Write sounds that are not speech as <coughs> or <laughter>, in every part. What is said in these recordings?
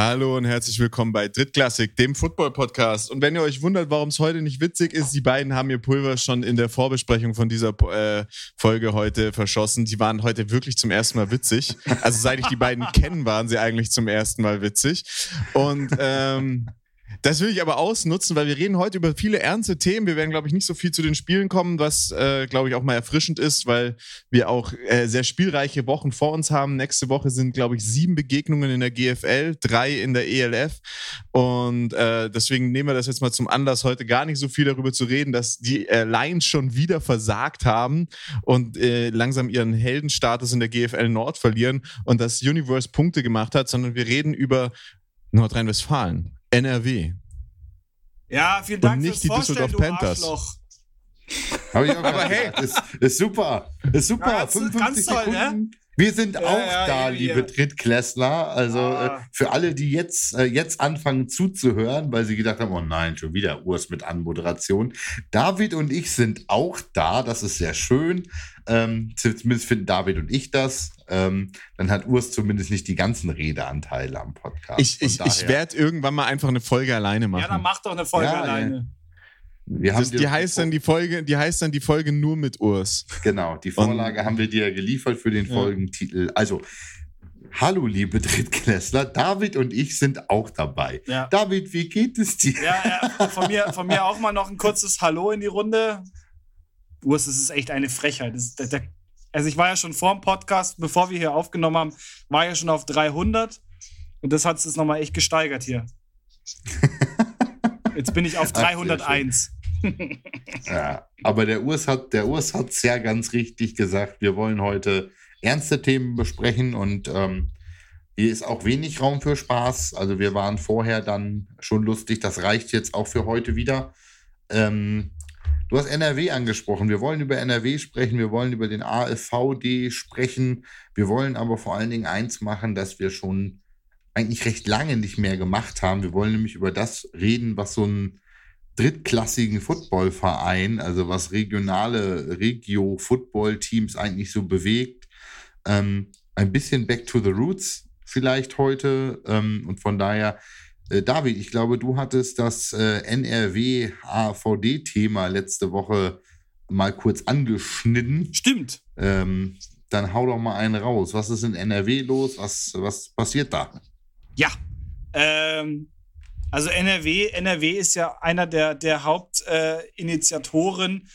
Hallo und herzlich willkommen bei Drittklassik, dem Football-Podcast. Und wenn ihr euch wundert, warum es heute nicht witzig ist, die beiden haben ihr Pulver schon in der Vorbesprechung von dieser äh, Folge heute verschossen. Die waren heute wirklich zum ersten Mal witzig. Also seit ich die beiden <laughs> kenne, waren sie eigentlich zum ersten Mal witzig. Und ähm, das will ich aber ausnutzen, weil wir reden heute über viele ernste Themen. Wir werden, glaube ich, nicht so viel zu den Spielen kommen, was, äh, glaube ich, auch mal erfrischend ist, weil wir auch äh, sehr spielreiche Wochen vor uns haben. Nächste Woche sind, glaube ich, sieben Begegnungen in der GFL, drei in der ELF. Und äh, deswegen nehmen wir das jetzt mal zum Anlass, heute gar nicht so viel darüber zu reden, dass die äh, Lions schon wieder versagt haben und äh, langsam ihren Heldenstatus in der GFL Nord verlieren und das Universe Punkte gemacht hat, sondern wir reden über Nordrhein-Westfalen. NRW. Ja, vielen Dank Und nicht die Düsseldorf Panthers. Hab ich auch Aber hey, ist, ist super. Ist super. Ja, ganz, 55 ganz toll, Sekunden. ne? Wir sind Ja, auch ja, da, irgendwie, liebe ja. Drittklässler. Also Ah. äh, für alle, die jetzt, äh, jetzt anfangen zuzuhören, weil sie gedacht haben, oh nein, schon wieder Urs mit Anmoderation. David und ich sind auch da. Das ist sehr schön. Ähm, zumindest finden David und ich das. Ähm, dann hat Urs zumindest nicht die ganzen Redeanteile am Podcast. Ich, ich, ich werde irgendwann mal einfach eine Folge alleine machen. Ja, dann mach doch eine Folge Ja, alleine. Wir haben das, die heißt dann die Folge, die heißt dann die Folge nur mit Urs. Genau, die Vorlage haben wir dir geliefert für den Ja. Folgentitel. Also, hallo liebe Drittklässler, David und ich sind auch dabei. Ja. David, wie geht es dir? Ja, ja, von mir, von mir auch mal noch ein kurzes Hallo in die Runde. Urs, das ist echt eine Frechheit. Das, der, der, also ich war ja schon vor dem Podcast, bevor wir hier aufgenommen haben, war ja schon auf 300 und das hat es jetzt nochmal echt gesteigert hier. <laughs> Jetzt bin ich auf Ach, sehr 301. Ja, aber der Urs hat der Urs hat's ja ganz richtig gesagt. Wir wollen heute ernste Themen besprechen und ähm, hier ist auch wenig Raum für Spaß. Also wir waren vorher dann schon lustig. Das reicht jetzt auch für heute wieder. Ähm, du hast NRW angesprochen. Wir wollen über NRW sprechen. Wir wollen über den AFVD sprechen. Wir wollen aber vor allen Dingen eins machen, dass wir schon eigentlich recht lange nicht mehr gemacht haben. Wir wollen nämlich über das reden, was so ein drittklassigen Footballverein, also was regionale Regio-Football-Teams eigentlich so bewegt. Ähm, ein bisschen back to the roots vielleicht heute. Ähm, und von daher, äh, David, ich glaube, du hattest das äh, NRW-AVD-Thema letzte Woche mal kurz angeschnitten. Stimmt. Ähm, dann hau doch mal einen raus. Was ist in NRW los? Was, was passiert da? Ja. Ähm, also NRW, NRW ist ja einer der, der Hauptinitiatoren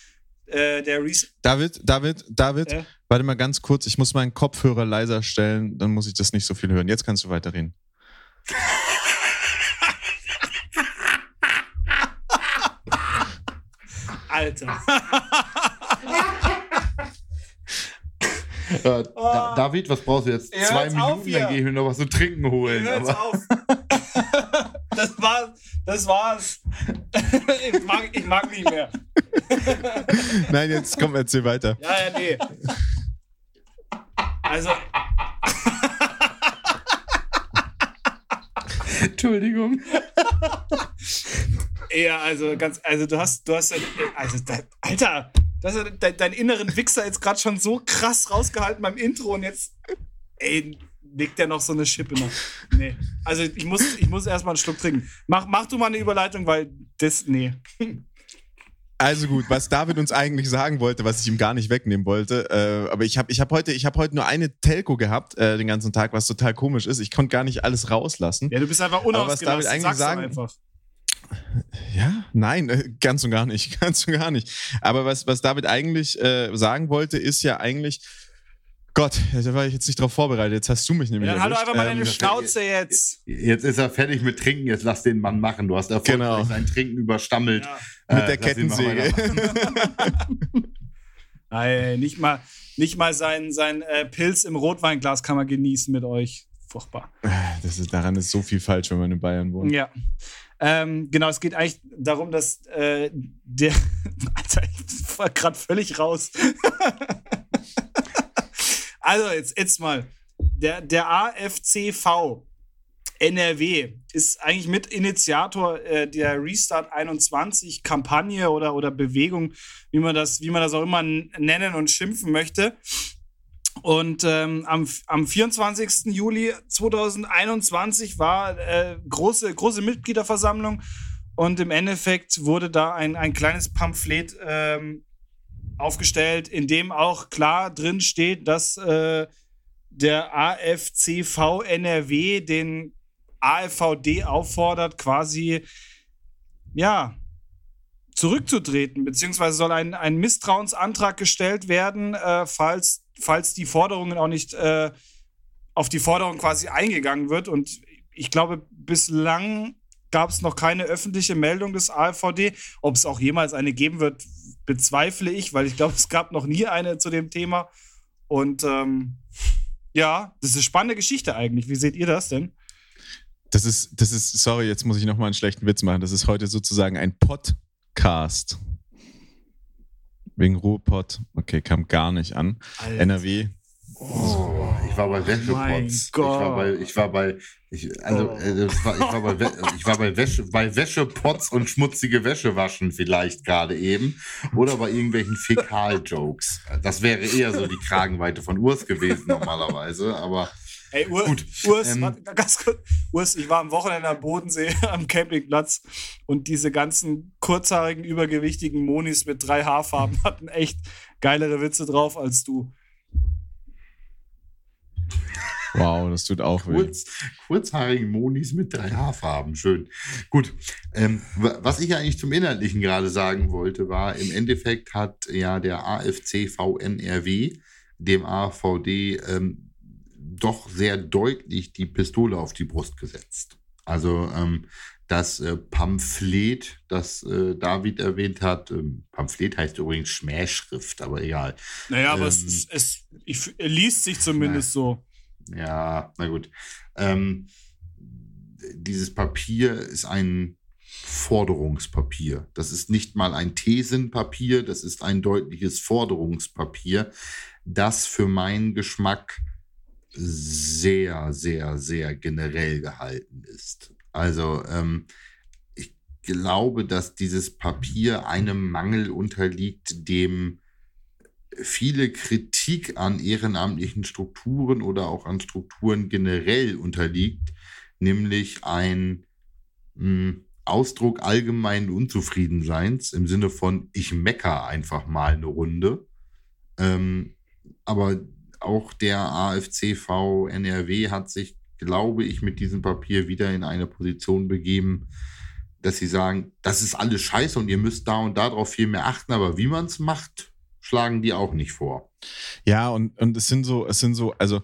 äh, äh, der Res David, David, David, Äh? warte mal ganz kurz. Ich muss meinen Kopfhörer leiser stellen, dann muss ich das nicht so viel hören. Jetzt kannst du weiterreden. Alter. <laughs> Äh, da, David, was brauchst du jetzt? Zwei Minuten, dann gehe ich mir noch was zu trinken holen. Aber, auf. <laughs> <laughs> das war's. Das <laughs> war's. ich, mag, ich mag nicht mehr. Nein, jetzt komm, erzähl weiter. Ja, ja, nee. Also, Entschuldigung. ja, also ganz, also du hast, du hast, also, dein, Alter, du hast deinen inneren Wichser jetzt gerade schon so krass rausgehalten beim Intro und jetzt, ey, legt der noch so eine Schippe noch. Nee. Also ich muss, ich muss erstmal einen Schluck trinken. Mach, mach du mal eine Überleitung, weil das, nee. Also gut, was David uns eigentlich sagen wollte, was ich ihm gar nicht wegnehmen wollte, äh, aber ich habe ich hab heute, ich hab heute nur eine Telco gehabt äh, den ganzen Tag, was total komisch ist. Ich konnte gar nicht alles rauslassen. Ja, du bist einfach Aber was David unausgelassen. eigentlich Sag's doch sagen- einfach. Ja, nein, äh, ganz und gar nicht, <laughs> ganz und gar nicht. Aber was, was David eigentlich äh, sagen wollte, ist ja eigentlich, Gott, da war ich jetzt nicht drauf vorbereitet. Jetzt hast du mich nämlich Ja, dann halt erwischt. einfach mal deine Ähm, Schnauze jetzt. Jetzt ist er fertig mit Trinken, jetzt lass den Mann machen. Du hast erfolgreich Genau. sein Trinken überstammelt. Ja. mit Äh, der lass ihn mal Kettensäge. <laughs> Nein, nicht mal, nicht mal sein, sein äh, Pilz im Rotweinglas kann man genießen mit euch. Furchtbar. das ist, daran ist so viel falsch, wenn man in Bayern wohnt. Ja. Ähm, genau, es geht eigentlich darum, dass äh, der. <laughs> Alter, ich war gerade völlig raus. <laughs> also, jetzt, jetzt mal. Der, der AFCV NRW ist eigentlich Mitinitiator äh, der Restart 21 Kampagne oder, oder Bewegung, wie man, das, wie man das auch immer nennen und schimpfen möchte. Und ähm, am, am 24. Juli 2021 war äh, große, große Mitgliederversammlung und im Endeffekt wurde da ein, ein kleines Pamphlet ähm, aufgestellt, in dem auch klar drin steht, dass äh, der AFCV NRW den AFVD auffordert, quasi ja zurückzutreten, beziehungsweise soll ein, ein Misstrauensantrag gestellt werden, äh, falls, falls die Forderungen auch nicht äh, auf die Forderung quasi eingegangen wird. Und ich glaube, bislang gab es noch keine öffentliche Meldung des AfVD. Ob es auch jemals eine geben wird, bezweifle ich, weil ich glaube, es gab noch nie eine zu dem Thema. Und ähm, ja, das ist eine spannende Geschichte eigentlich. Wie seht ihr das denn? Das ist, das ist, sorry, jetzt muss ich nochmal einen schlechten Witz machen. Das ist heute sozusagen ein Podcast. Wegen Ruhrpott. Okay, kam gar nicht an. Alter. NRW. Oh, ich war bei Wäschepots. Ich war bei, ich war bei, ich, also, oh. äh, ich war, ich war bei, <laughs> ich war bei Wäsche, bei Wäschepots und schmutzige Wäsche waschen vielleicht gerade eben. Oder bei irgendwelchen Fäkal-Jokes. Das wäre eher so die Kragenweite von Urs gewesen normalerweise, aber. Ey, Ur, Gut, Urs, ähm, ganz kurz. Urs, ich war am Wochenende am Bodensee <laughs> am Campingplatz und diese ganzen kurzhaarigen, übergewichtigen Monis mit drei Haarfarben <laughs> hatten echt geilere Witze drauf als du. Wow, das tut auch Kurz, weh. Kurzhaarigen Monis mit drei Haarfarben, schön. Gut, ähm, was ich eigentlich zum Inhaltlichen gerade sagen wollte, war, im Endeffekt hat ja der AFC VNRW dem AVD ähm, doch sehr deutlich die Pistole auf die Brust gesetzt. Also ähm, das äh, Pamphlet, das äh, David erwähnt hat, ähm, Pamphlet heißt übrigens Schmähschrift, aber egal. Naja, aber es, ähm, es, es, liest sich zumindest na, so. Ja, na gut. Ähm, dieses Papier ist ein Forderungspapier. Das ist nicht mal ein Thesenpapier, das ist ein deutliches Forderungspapier, das für meinen Geschmack sehr, sehr, sehr generell gehalten ist. Also ähm, ich glaube, dass dieses Papier einem Mangel unterliegt, dem viele Kritik an ehrenamtlichen Strukturen oder auch an Strukturen generell unterliegt, nämlich ein mh, hm, Ausdruck allgemeinen Unzufriedenseins im Sinne von ich mecker einfach mal eine Runde. Ähm, aber auch der AFCV NRW hat sich, glaube ich, mit diesem Papier wieder in eine Position begeben, dass sie sagen, das ist alles scheiße und ihr müsst da und darauf viel mehr achten, aber wie man es macht, schlagen die auch nicht vor. Ja, und, und es sind so, es sind so, also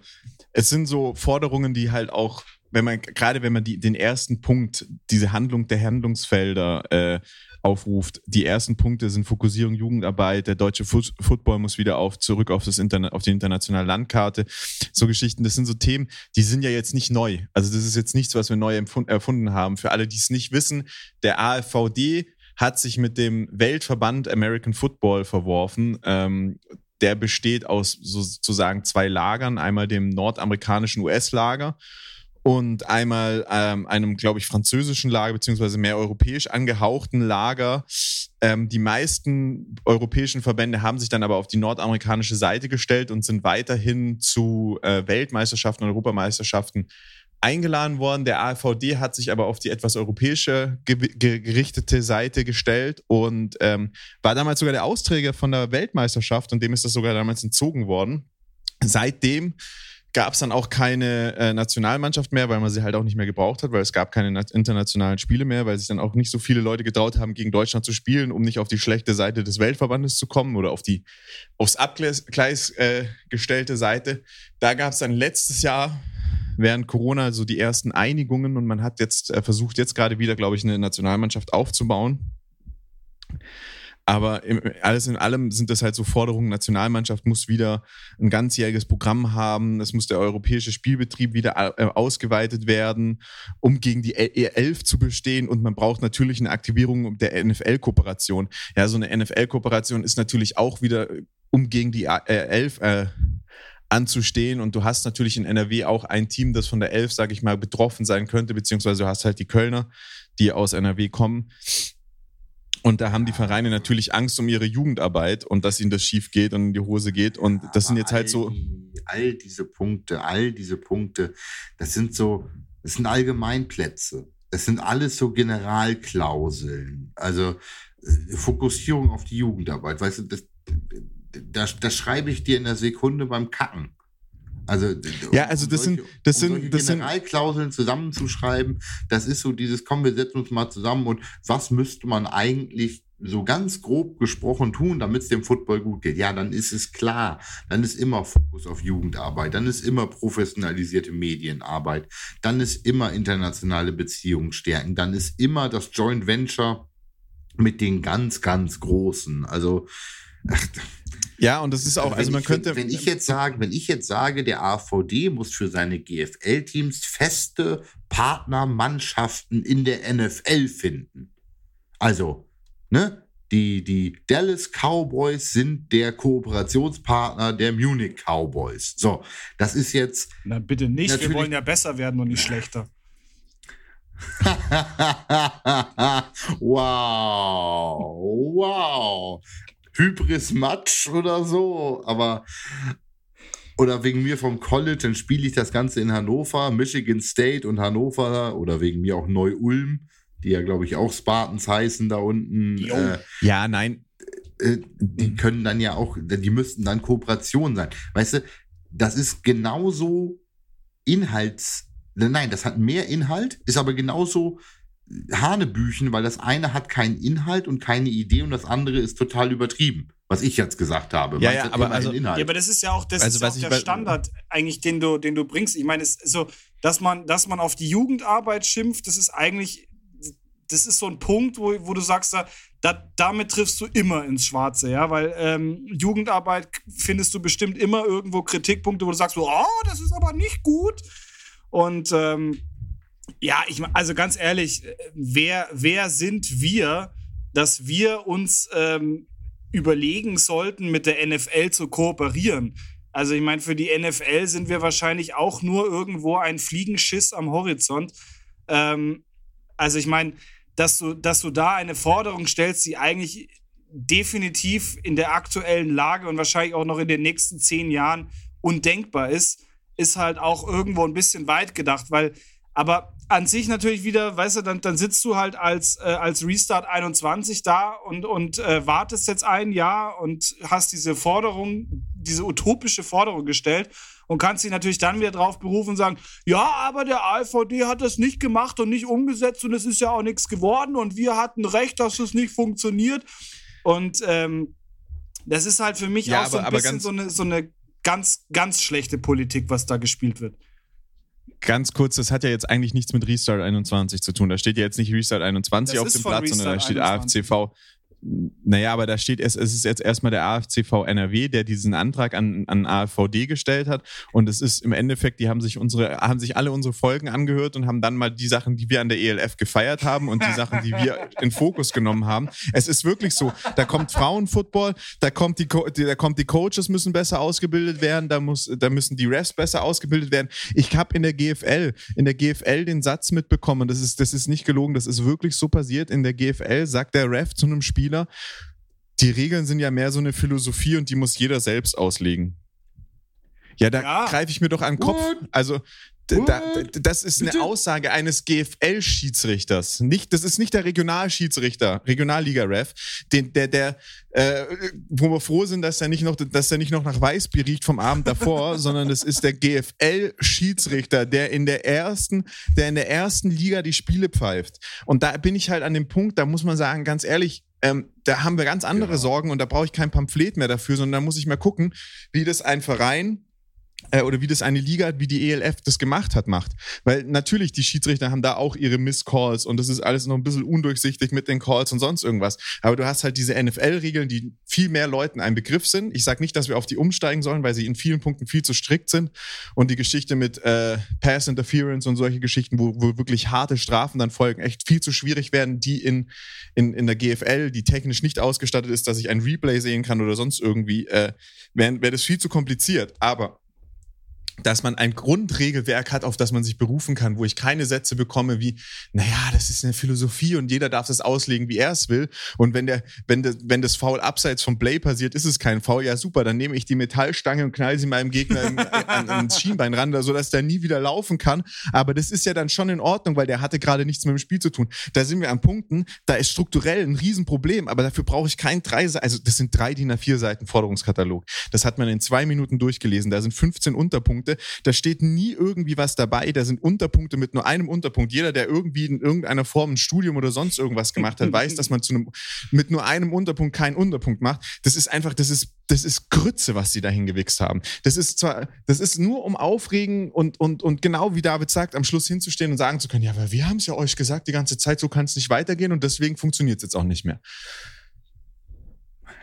es sind so Forderungen, die halt auch, wenn man, gerade wenn man die, den ersten Punkt, diese Handlung der Handlungsfelder äh, aufruft. Die ersten Punkte sind Fokussierung Jugendarbeit, der deutsche Fu Football muss wieder auf, zurück auf, das auf die internationale Landkarte. So Geschichten, das sind so Themen, die sind ja jetzt nicht neu. Also das ist jetzt nichts, was wir neu erfunden haben. Für alle, die es nicht wissen, der AFVD hat sich mit dem Weltverband American Football verworfen. Ähm, der besteht aus sozusagen zwei Lagern, einmal dem nordamerikanischen US-Lager und einmal ähm, einem, glaube ich, französischen Lager, beziehungsweise mehr europäisch angehauchten Lager. Ähm, die meisten europäischen Verbände haben sich dann aber auf die nordamerikanische Seite gestellt und sind weiterhin zu äh, Weltmeisterschaften und Europameisterschaften eingeladen worden. Der AVD hat sich aber auf die etwas europäische gerichtete Seite gestellt und ähm, war damals sogar der Austräger von der Weltmeisterschaft und dem ist das sogar damals entzogen worden. Seitdem gab es dann auch keine äh, Nationalmannschaft mehr, weil man sie halt auch nicht mehr gebraucht hat, weil es gab keine internationalen Spiele mehr, weil sich dann auch nicht so viele Leute getraut haben, gegen Deutschland zu spielen, um nicht auf die schlechte Seite des Weltverbandes zu kommen oder auf die aufs Abgleis äh, gestellte Seite. Da gab es dann letztes Jahr während Corona so die ersten Einigungen und man hat jetzt äh, versucht, jetzt gerade wieder, glaube ich, eine Nationalmannschaft aufzubauen. Aber im, alles in allem sind das halt so Forderungen. Nationalmannschaft muss wieder ein ganzjähriges Programm haben. Es muss der europäische Spielbetrieb wieder äh, ausgeweitet werden, um gegen die E11 zu bestehen. Und man braucht natürlich eine Aktivierung der NFL-Kooperation. Ja, so eine NFL-Kooperation ist natürlich auch wieder, um gegen die E11 äh, anzustehen. Und du hast natürlich in NRW auch ein Team, das von der Elf, sage ich mal, betroffen sein könnte, beziehungsweise du hast halt die Kölner, die aus NRW kommen. Und da haben die Vereine natürlich Angst um ihre Jugendarbeit und dass ihnen das schief geht und in die Hose geht. Und das sind jetzt halt so. all diese Punkte, all diese Punkte, das sind so, das sind Allgemeinplätze. Das sind alles so Generalklauseln. Also äh, Fokussierung auf die Jugendarbeit. Weißt du, das, das, das schreibe ich dir in der Sekunde beim Kacken. Also, ja, also das solche, sind, das um sind, das Generalklauseln zusammenzuschreiben, das ist so dieses, komm, wir setzen uns mal zusammen und was müsste man eigentlich so ganz grob gesprochen tun, damit es dem Football gut geht? Ja, dann ist es klar. Dann ist immer Fokus auf Jugendarbeit. Dann ist immer professionalisierte Medienarbeit. Dann ist immer internationale Beziehungen stärken. Dann ist immer das Joint Venture mit den ganz, ganz Großen. Also, ach, ja, und das ist auch, also, also man ich, könnte. Wenn ich jetzt sage, wenn ich jetzt sage, der AVD muss für seine GFL-Teams feste Partnermannschaften in der NFL finden. Also, ne? Die, die Dallas Cowboys sind der Kooperationspartner der Munich Cowboys. So, das ist jetzt. Na bitte nicht, wir wollen ja besser werden und nicht schlechter. <laughs> wow, wow. Hybris Matsch oder so, aber oder wegen mir vom College, dann spiele ich das Ganze in Hannover, Michigan State und Hannover oder wegen mir auch Neu-Ulm, die ja, glaube ich, auch Spartans heißen da unten. Äh, ja, nein. Äh, die können dann ja auch, die müssten dann Kooperation sein. Weißt du, das ist genauso Inhalts, nein, das hat mehr Inhalt, ist aber genauso Hanebüchen, weil das eine hat keinen Inhalt und keine Idee und das andere ist total übertrieben. Was ich jetzt gesagt habe. Ja, ja aber, also, ja aber das ist ja auch, das also, ist auch der Standard, eigentlich, den du, den du bringst. Ich meine, es ist so, dass man, dass man auf die Jugendarbeit schimpft, das ist eigentlich, das ist so ein Punkt, wo, wo du sagst, da, damit triffst du immer ins Schwarze, ja, weil ähm, Jugendarbeit findest du bestimmt immer irgendwo Kritikpunkte, wo du sagst, oh, das ist aber nicht gut. Und ähm, ja, ich also ganz ehrlich, wer, wer sind wir, dass wir uns ähm, überlegen sollten, mit der NFL zu kooperieren? Also ich meine, für die NFL sind wir wahrscheinlich auch nur irgendwo ein Fliegenschiss am Horizont. Ähm, also ich meine, dass du, dass du da eine Forderung stellst, die eigentlich definitiv in der aktuellen Lage und wahrscheinlich auch noch in den nächsten zehn Jahren undenkbar ist, ist halt auch irgendwo ein bisschen weit gedacht, weil aber an sich natürlich wieder, weißt du, dann, dann sitzt du halt als, äh, als Restart 21 da und, und äh, wartest jetzt ein Jahr und hast diese Forderung, diese utopische Forderung gestellt und kannst dich natürlich dann wieder drauf berufen und sagen, ja, aber der AVD hat das nicht gemacht und nicht umgesetzt und es ist ja auch nichts geworden und wir hatten recht, dass es nicht funktioniert. Und ähm, das ist halt für mich ja, auch aber, so ein bisschen so eine, so eine ganz, ganz schlechte Politik, was da gespielt wird ganz kurz, das hat ja jetzt eigentlich nichts mit Restart 21 zu tun. Da steht ja jetzt nicht Restart 21 das auf dem Platz, Restart sondern da steht 21. AFCV naja, aber da steht es, es ist jetzt erstmal der AFCV NRW, der diesen Antrag an, an AVD gestellt hat. Und es ist im Endeffekt, die haben sich unsere, haben sich alle unsere Folgen angehört und haben dann mal die Sachen, die wir an der ELF gefeiert haben und die Sachen, die wir in Fokus genommen haben. Es ist wirklich so, da kommt Frauenfootball, da kommt die, da kommt die Coaches müssen besser ausgebildet werden, da muss, da müssen die Refs besser ausgebildet werden. Ich habe in der GFL, in der GFL den Satz mitbekommen, das ist, das ist nicht gelogen, das ist wirklich so passiert. In der GFL sagt der Ref zu einem Spiel, Spieler. Die Regeln sind ja mehr so eine Philosophie und die muss jeder selbst auslegen. Ja, da ja. greife ich mir doch an den Kopf. Also, da, das ist eine Aussage eines GFL-Schiedsrichters. Nicht, das ist nicht der Regionalschiedsrichter, Regionalliga-Ref, der, der, äh, wo wir froh sind, dass er nicht noch, dass er nicht noch nach Weißbier riecht vom Abend davor, <laughs> sondern das ist der GFL-Schiedsrichter, der in der ersten, der in der ersten Liga die Spiele pfeift. Und da bin ich halt an dem Punkt, da muss man sagen, ganz ehrlich, ähm, da haben wir ganz andere genau. Sorgen und da brauche ich kein Pamphlet mehr dafür, sondern da muss ich mal gucken, wie das ein Verein äh, oder wie das eine Liga, wie die ELF das gemacht hat, macht. Weil natürlich, die Schiedsrichter haben da auch ihre Misscalls und das ist alles noch ein bisschen undurchsichtig mit den Calls und sonst irgendwas. Aber du hast halt diese NFL-Regeln, die viel mehr Leuten ein Begriff sind. Ich sage nicht, dass wir auf die umsteigen sollen, weil sie in vielen Punkten viel zu strikt sind. Und die Geschichte mit äh, Pass Interference und solche Geschichten, wo, wo wirklich harte Strafen dann folgen, echt viel zu schwierig werden, die in, in, in der GFL, die technisch nicht ausgestattet ist, dass ich ein Replay sehen kann oder sonst irgendwie, äh, wäre wär das viel zu kompliziert. Aber dass man ein Grundregelwerk hat, auf das man sich berufen kann, wo ich keine Sätze bekomme wie, naja, das ist eine Philosophie und jeder darf das auslegen, wie er es will. Und wenn der, wenn das, wenn das Foul abseits vom Play passiert, ist es kein Foul. Ja, super, dann nehme ich die Metallstange und knall sie meinem Gegner im, an, ans Schienbein ran, sodass der nie wieder laufen kann. Aber das ist ja dann schon in Ordnung, weil der hatte gerade nichts mit dem Spiel zu tun. Da sind wir an Punkten, da ist strukturell ein Riesenproblem, aber dafür brauche ich kein drei, also das sind drei DIN A4 Seiten Forderungskatalog. Das hat man in zwei Minuten durchgelesen. Da sind 15 Unterpunkte. Da steht nie irgendwie was dabei. Da sind Unterpunkte mit nur einem Unterpunkt. Jeder, der irgendwie in irgendeiner Form ein Studium oder sonst irgendwas gemacht hat, weiß, dass man zu einem, mit nur einem Unterpunkt keinen Unterpunkt macht. Das ist einfach, das ist, das ist Grütze, was sie da hingewichst haben. Das ist zwar, das ist nur um Aufregen und, und, und genau wie David sagt, am Schluss hinzustehen und sagen zu können, ja, aber wir haben es ja euch gesagt die ganze Zeit, so kann es nicht weitergehen und deswegen funktioniert es jetzt auch nicht mehr.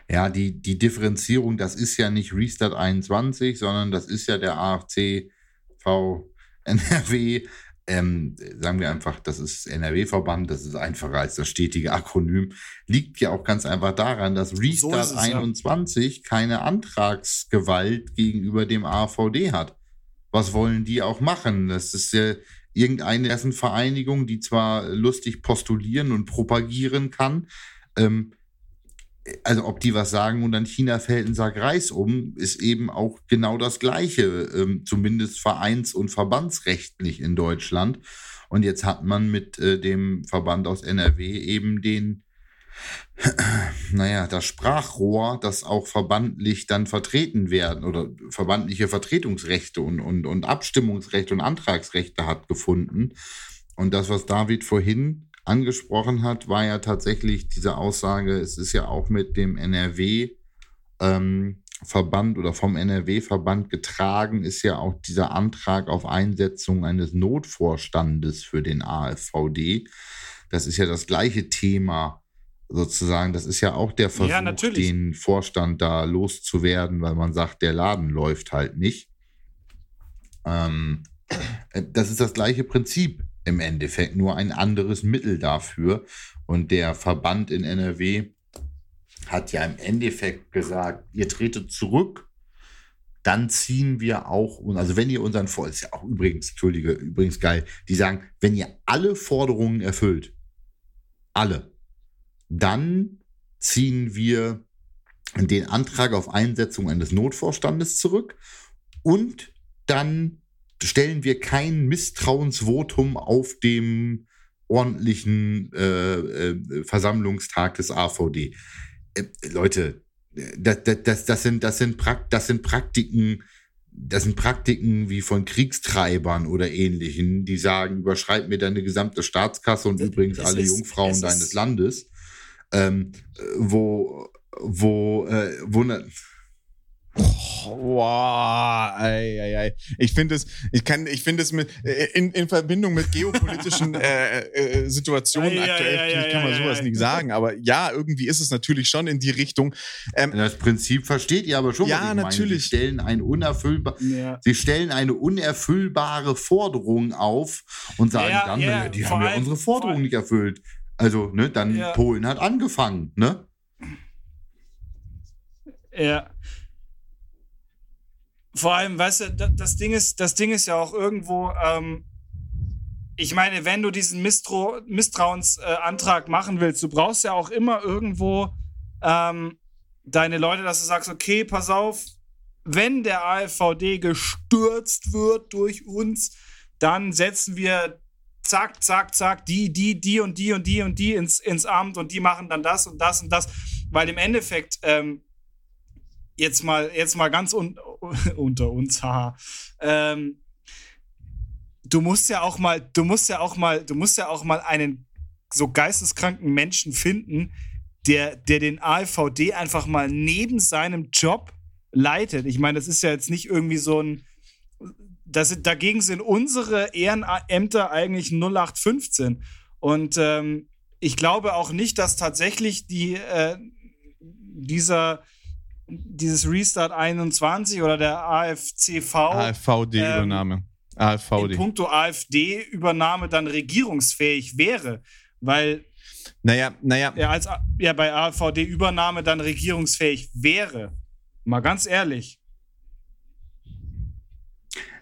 Ja, die, die Differenzierung, das ist ja nicht Restart 21, sondern das ist ja der AFC V <laughs> NRW. Ähm, sagen wir einfach, das ist NRW-Verband, das ist einfacher als das stetige Akronym, liegt ja auch ganz einfach daran, dass Restart so es, 21 ja. keine Antragsgewalt gegenüber dem AVD hat. Was wollen die auch machen? Das ist ja irgendeine dessen Vereinigung, die zwar lustig postulieren und propagieren kann, ähm, also ob die was sagen und dann China fällt ein Sack Reis um, ist eben auch genau das Gleiche, ähm, zumindest vereins- und verbandsrechtlich in Deutschland. Und jetzt hat man mit äh, dem Verband aus NRW eben den, <clears throat> naja, das Sprachrohr, das auch verbandlich dann vertreten werden oder verbandliche Vertretungsrechte und, und, und Abstimmungsrechte und Antragsrechte hat gefunden. Und das, was David vorhin angesprochen hat, war ja tatsächlich diese Aussage, es ist ja auch mit dem NRW ähm, Verband oder vom NRW-Verband getragen, ist ja auch dieser Antrag auf Einsetzung eines Notvorstandes für den AfVD. Das ist ja das gleiche Thema sozusagen. Das ist ja auch der Versuch, ja, den Vorstand da loszuwerden, weil man sagt, der Laden läuft halt nicht. Ähm, äh, das ist das gleiche Prinzip im Endeffekt nur ein anderes Mittel dafür. Und der Verband in NRW hat ja im Endeffekt gesagt, ihr tretet zurück, dann ziehen wir auch, also wenn ihr unseren Vor, ist ja auch übrigens, Entschuldige, übrigens geil, die sagen, wenn ihr alle Forderungen erfüllt, alle, dann ziehen wir den Antrag auf Einsetzung eines Notvorstandes zurück und dann stellen wir kein Misstrauensvotum auf dem ordentlichen äh, äh, Versammlungstag des AVD. Äh, Leute, das, das, das, sind, das, sind Prakt, das sind Praktiken, das sind Praktiken wie von Kriegstreibern oder ähnlichen, die sagen, überschreib mir deine gesamte Staatskasse und übrigens alle ist, Jungfrauen deines Landes. Ähm, wo, wo, äh, wo, Wow, ei, ei, ei. Ich finde es, ich kann, ich finde es mit äh, in, in Verbindung mit geopolitischen äh, äh, Situationen ja, aktuell ja, ja, kann man sowas nicht sagen, aber ja, irgendwie ist es natürlich schon in die Richtung. Ähm, das Prinzip versteht ihr aber schon. Ja, natürlich. Sie stellen, ein unerfüllbar, Sie stellen eine unerfüllbare Forderung auf und sagen dann, ne, die haben ja unsere Forderung nicht erfüllt. Also, ne, dann Polen hat angefangen, ne? Ja. Vor allem, weißt du, das Ding ist, das Ding ist ja auch irgendwo, ähm, ich meine, wenn du diesen Misstrau Misstrauensantrag äh, machen willst, du brauchst ja auch immer irgendwo ähm, deine Leute, dass du sagst, okay, pass auf, wenn der AfVD gestürzt wird durch uns, dann setzen wir zack, zack, zack, die, die, die und die und die und die ins, ins Amt und die machen dann das und das und das. Weil im Endeffekt, ähm, jetzt mal, jetzt mal ganz un <laughs> unter uns, haha. Ähm, du musst ja auch mal, du musst ja auch mal, du musst ja auch mal einen so geisteskranken Menschen finden, der, der den AfVD einfach mal neben seinem Job leitet. Ich meine, das ist ja jetzt nicht irgendwie so ein. Das, dagegen sind unsere Ehrenämter eigentlich 0815. Und ähm, ich glaube auch nicht, dass tatsächlich die, äh, dieser, dieses Restart 21 oder der AFCV. AfVD-Übernahme. Ähm, AfVD. In puncto AfD-Übernahme dann regierungsfähig wäre, weil naja, naja. er als ja bei AfVD-Übernahme dann regierungsfähig wäre. Mal ganz ehrlich.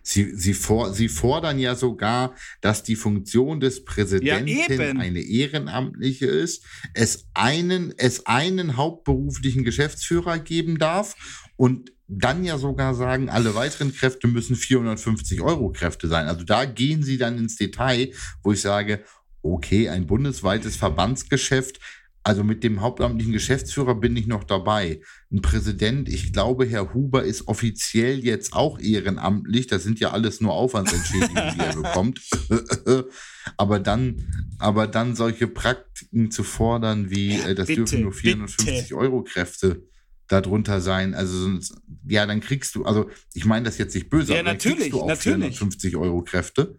Sie, sie, for, sie fordern ja sogar, dass die Funktion des Präsidenten Ja, eine ehrenamtliche ist, es einen, es einen hauptberuflichen Geschäftsführer geben darf und dann ja sogar sagen, alle weiteren Kräfte müssen 450 Euro Kräfte sein. Also da gehen sie dann ins Detail, wo ich sage, okay, ein bundesweites Verbandsgeschäft, also mit dem hauptamtlichen Geschäftsführer bin ich noch dabei. Ein Präsident, ich glaube, Herr Huber ist offiziell jetzt auch ehrenamtlich. Das sind ja alles nur Aufwandsentschädigungen, die er bekommt. <laughs> aber dann, aber dann solche Praktiken zu fordern, wie Ja, äh, das bitte, dürfen nur 450 bitte. Euro Kräfte darunter sein. Also sonst, ja, dann kriegst du, also ich meine das jetzt nicht böse, Ja, aber dann natürlich, kriegst du auch natürlich. 450 Euro Kräfte.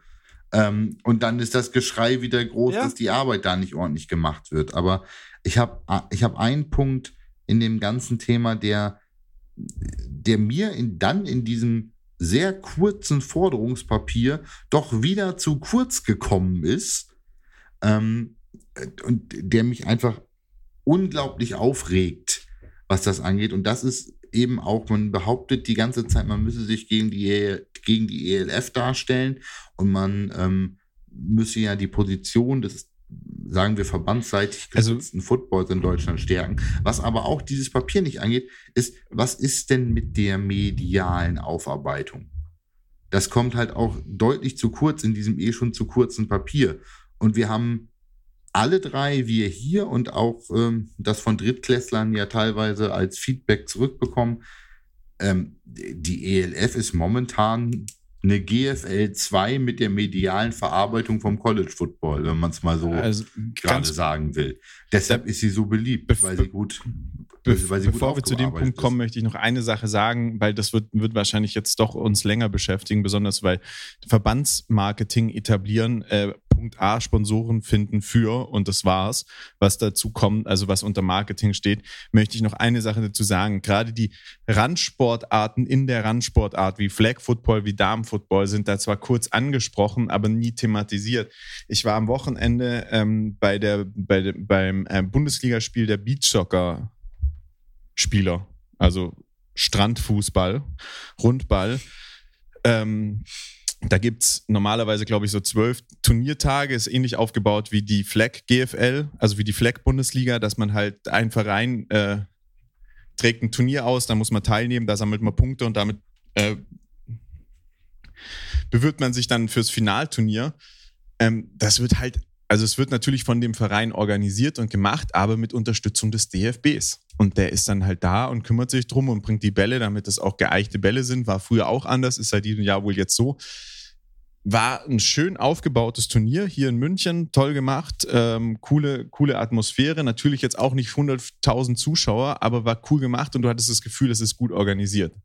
Ähm, und dann ist das Geschrei wieder groß, Ja. dass die Arbeit da nicht ordentlich gemacht wird. Aber ich habe ich hab einen Punkt in dem ganzen Thema, der, der mir in, dann in diesem sehr kurzen Forderungspapier doch wieder zu kurz gekommen ist ähm, und der mich einfach unglaublich aufregt, was das angeht. Und das ist eben auch, man behauptet die ganze Zeit, man müsse sich gegen die, E- gegen die ELF darstellen und man ähm, müsse ja die Position des, sagen wir, verbandsseitig Also- gesetzten Footballs in Deutschland stärken. Was aber auch dieses Papier nicht angeht, ist, was ist denn mit der medialen Aufarbeitung? Das kommt halt auch deutlich zu kurz in diesem eh schon zu kurzen Papier. Und wir haben alle drei, wir hier und auch ähm, das von Drittklässlern ja teilweise als Feedback zurückbekommen. Ähm, die ELF ist momentan eine GFL 2 mit der medialen Verarbeitung vom College Football, wenn man es mal so Also gerade sagen will. Deshalb ist sie so beliebt, weil sie gut, Be weil sie gut bevor wir zu dem Punkt kommen, möchte ich noch eine Sache sagen, weil das wird, wird wahrscheinlich jetzt doch uns länger beschäftigen, besonders weil Verbandsmarketing etablieren, äh, Punkt A, Sponsoren finden für, und das war's. Was dazu kommt, also was unter Marketing steht, möchte ich noch eine Sache dazu sagen. Gerade die Randsportarten in der Randsportart, wie Flag Football, wie Damenfootball, sind da zwar kurz angesprochen, aber nie thematisiert. Ich war am Wochenende ähm, bei der, bei beim äh, Bundesligaspiel der Beachsoccer Spieler, also Strandfußball, Rundball. Ähm, da gibt's normalerweise, glaube ich, so zwölf Turniertage, ist ähnlich aufgebaut wie die Flag GFL, also wie die Flag Bundesliga, dass man halt ein Verein äh, trägt ein Turnier aus, da muss man teilnehmen, da sammelt man Punkte und damit äh, bewirbt man sich dann fürs Finalturnier. Ähm, das wird halt, also es wird natürlich von dem Verein organisiert und gemacht, aber mit Unterstützung des DFBs. Und der ist dann halt da und kümmert sich drum und bringt die Bälle, damit es auch geeichte Bälle sind. War früher auch anders, ist seit diesem Jahr wohl jetzt so. War ein schön aufgebautes Turnier hier in München, toll gemacht, ähm, coole, coole Atmosphäre. Natürlich jetzt auch nicht 100.000 Zuschauer, aber war cool gemacht und du hattest das Gefühl, es ist gut organisiert.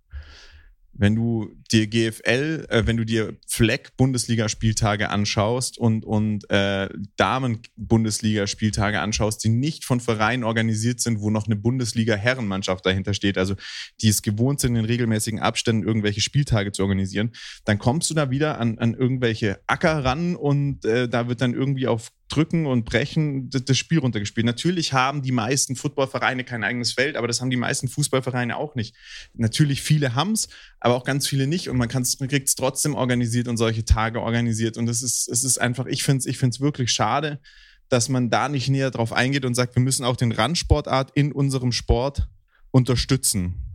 Wenn du dir GFL, äh, wenn du dir Fleck-Bundesligaspieltage anschaust und, und äh, Damen-Bundesligaspieltage anschaust, die nicht von Vereinen organisiert sind, wo noch eine Bundesliga-Herrenmannschaft dahinter steht, also die es gewohnt sind, in regelmäßigen Abständen irgendwelche Spieltage zu organisieren, dann kommst du da wieder an, an irgendwelche Acker ran und äh, da wird dann irgendwie auf Drücken und Brechen das Spiel runtergespielt. Natürlich haben die meisten Footballvereine kein eigenes Feld, aber das haben die meisten Fußballvereine auch nicht. Natürlich viele haben's, aber auch ganz viele nicht und man, man kriegt es trotzdem organisiert und solche Tage organisiert und es ist, es ist einfach, ich finde es ich find's wirklich schade, dass man da nicht näher drauf eingeht und sagt, wir müssen auch den Randsportart in unserem Sport unterstützen.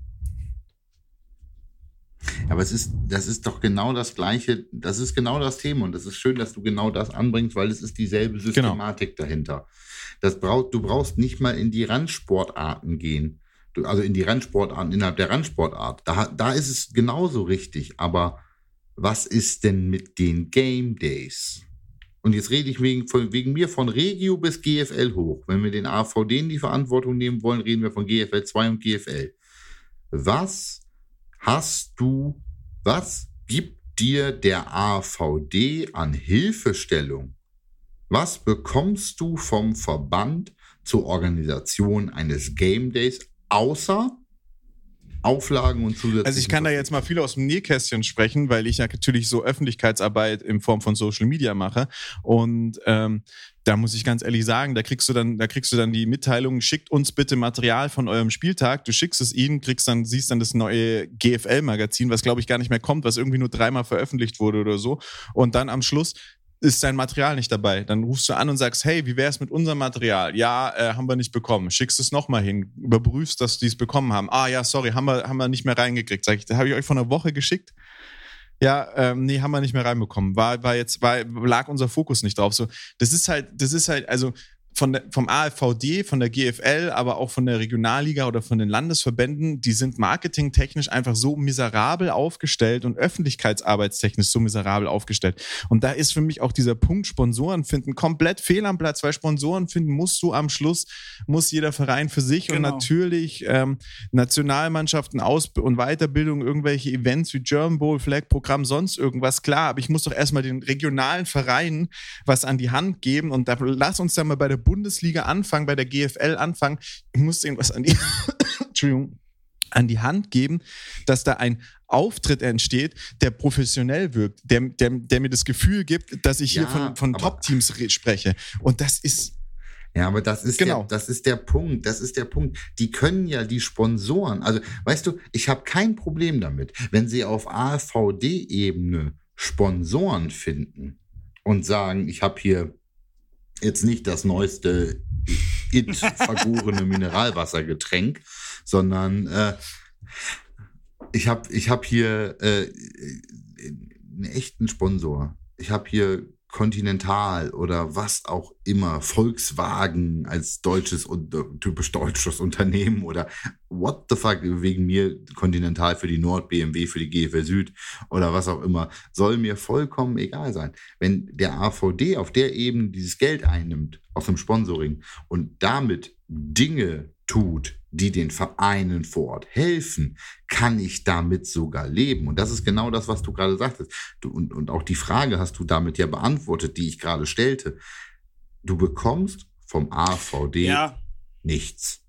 Aber es ist, das ist doch genau das gleiche, das ist genau das Thema und das ist schön, dass du genau das anbringst, weil es ist dieselbe Systematik dahinter. Das braucht, du brauchst nicht mal in die Randsportarten gehen. Also in die Randsportarten innerhalb der Randsportart. Da, da ist es genauso richtig. Aber was ist denn mit den Game Days? Und jetzt rede ich wegen, von, wegen mir von Regio bis GFL hoch. Wenn wir den AVD in die Verantwortung nehmen wollen, reden wir von GFL 2 und GFL. Was hast du, was gibt dir der AVD an Hilfestellung? Was bekommst du vom Verband zur Organisation eines Game Days, außer Auflagen und zusätzlich. Also ich kann da jetzt mal viel aus dem Nähkästchen sprechen, weil ich ja natürlich so Öffentlichkeitsarbeit in Form von Social Media mache. Und ähm, da muss ich ganz ehrlich sagen, da kriegst du dann, da kriegst du dann die Mitteilung, schickt uns bitte Material von eurem Spieltag. Du schickst es ihnen, kriegst dann, siehst dann das neue GFL-Magazin, was glaube ich gar nicht mehr kommt, was irgendwie nur dreimal veröffentlicht wurde oder so. Und dann am Schluss ist dein Material nicht dabei. Dann rufst du an und sagst, hey, wie wäre es mit unserem Material? Ja, äh, haben wir nicht bekommen. Schickst es nochmal hin, überprüfst, dass die es bekommen haben. Ah ja, sorry, haben wir, haben wir nicht mehr reingekriegt. Sag ich, habe ich euch vor einer Woche geschickt. Ja, ähm, nee, haben wir nicht mehr reinbekommen. War, war jetzt, war, lag unser Fokus nicht drauf. So, das ist halt, das ist halt, also von der, vom AFVD, von der GFL, aber auch von der Regionalliga oder von den Landesverbänden, die sind marketingtechnisch einfach so miserabel aufgestellt und öffentlichkeitsarbeitstechnisch so miserabel aufgestellt. Und da ist für mich auch dieser Punkt Sponsoren finden komplett fehl am Platz, weil Sponsoren finden musst du am Schluss, muss jeder Verein für sich genau. und natürlich ähm, Nationalmannschaften, Aus- und Weiterbildung, irgendwelche Events wie German Bowl, Flag Programm, sonst irgendwas, klar, aber ich muss doch erstmal den regionalen Vereinen was an die Hand geben und da lass uns dann mal bei der Bundesliga anfangen, bei der GFL anfangen. Ich muss denen was an die, <coughs> Entschuldigung, an die Hand geben, dass da ein Auftritt entsteht, der professionell wirkt, der, der, der mir das Gefühl gibt, dass ich ja, hier von, von Top-Teams spreche. Und das ist ja, aber das ist, genau. der, das ist der Punkt. Das ist der Punkt. Die können ja die Sponsoren, also weißt du, ich habe kein Problem damit, wenn sie auf AVD-Ebene Sponsoren finden und sagen, ich habe hier jetzt nicht das neueste it vergorene <laughs> Mineralwassergetränk, sondern äh, ich habe ich hab hier äh, einen echten Sponsor. Ich habe hier Continental oder was auch immer, Volkswagen als deutsches und typisch deutsches Unternehmen oder what the fuck wegen mir Continental für die Nord, BMW für die GFL Süd oder was auch immer, soll mir vollkommen egal sein. Wenn der AVD auf der Ebene dieses Geld einnimmt aus dem Sponsoring und damit Dinge tut, die den Vereinen vor Ort helfen, kann ich damit sogar leben. Und das ist genau das, was du gerade sagtest. Du, und, und auch die Frage hast du damit ja beantwortet, die ich gerade stellte. Du bekommst vom AVD ja. nichts.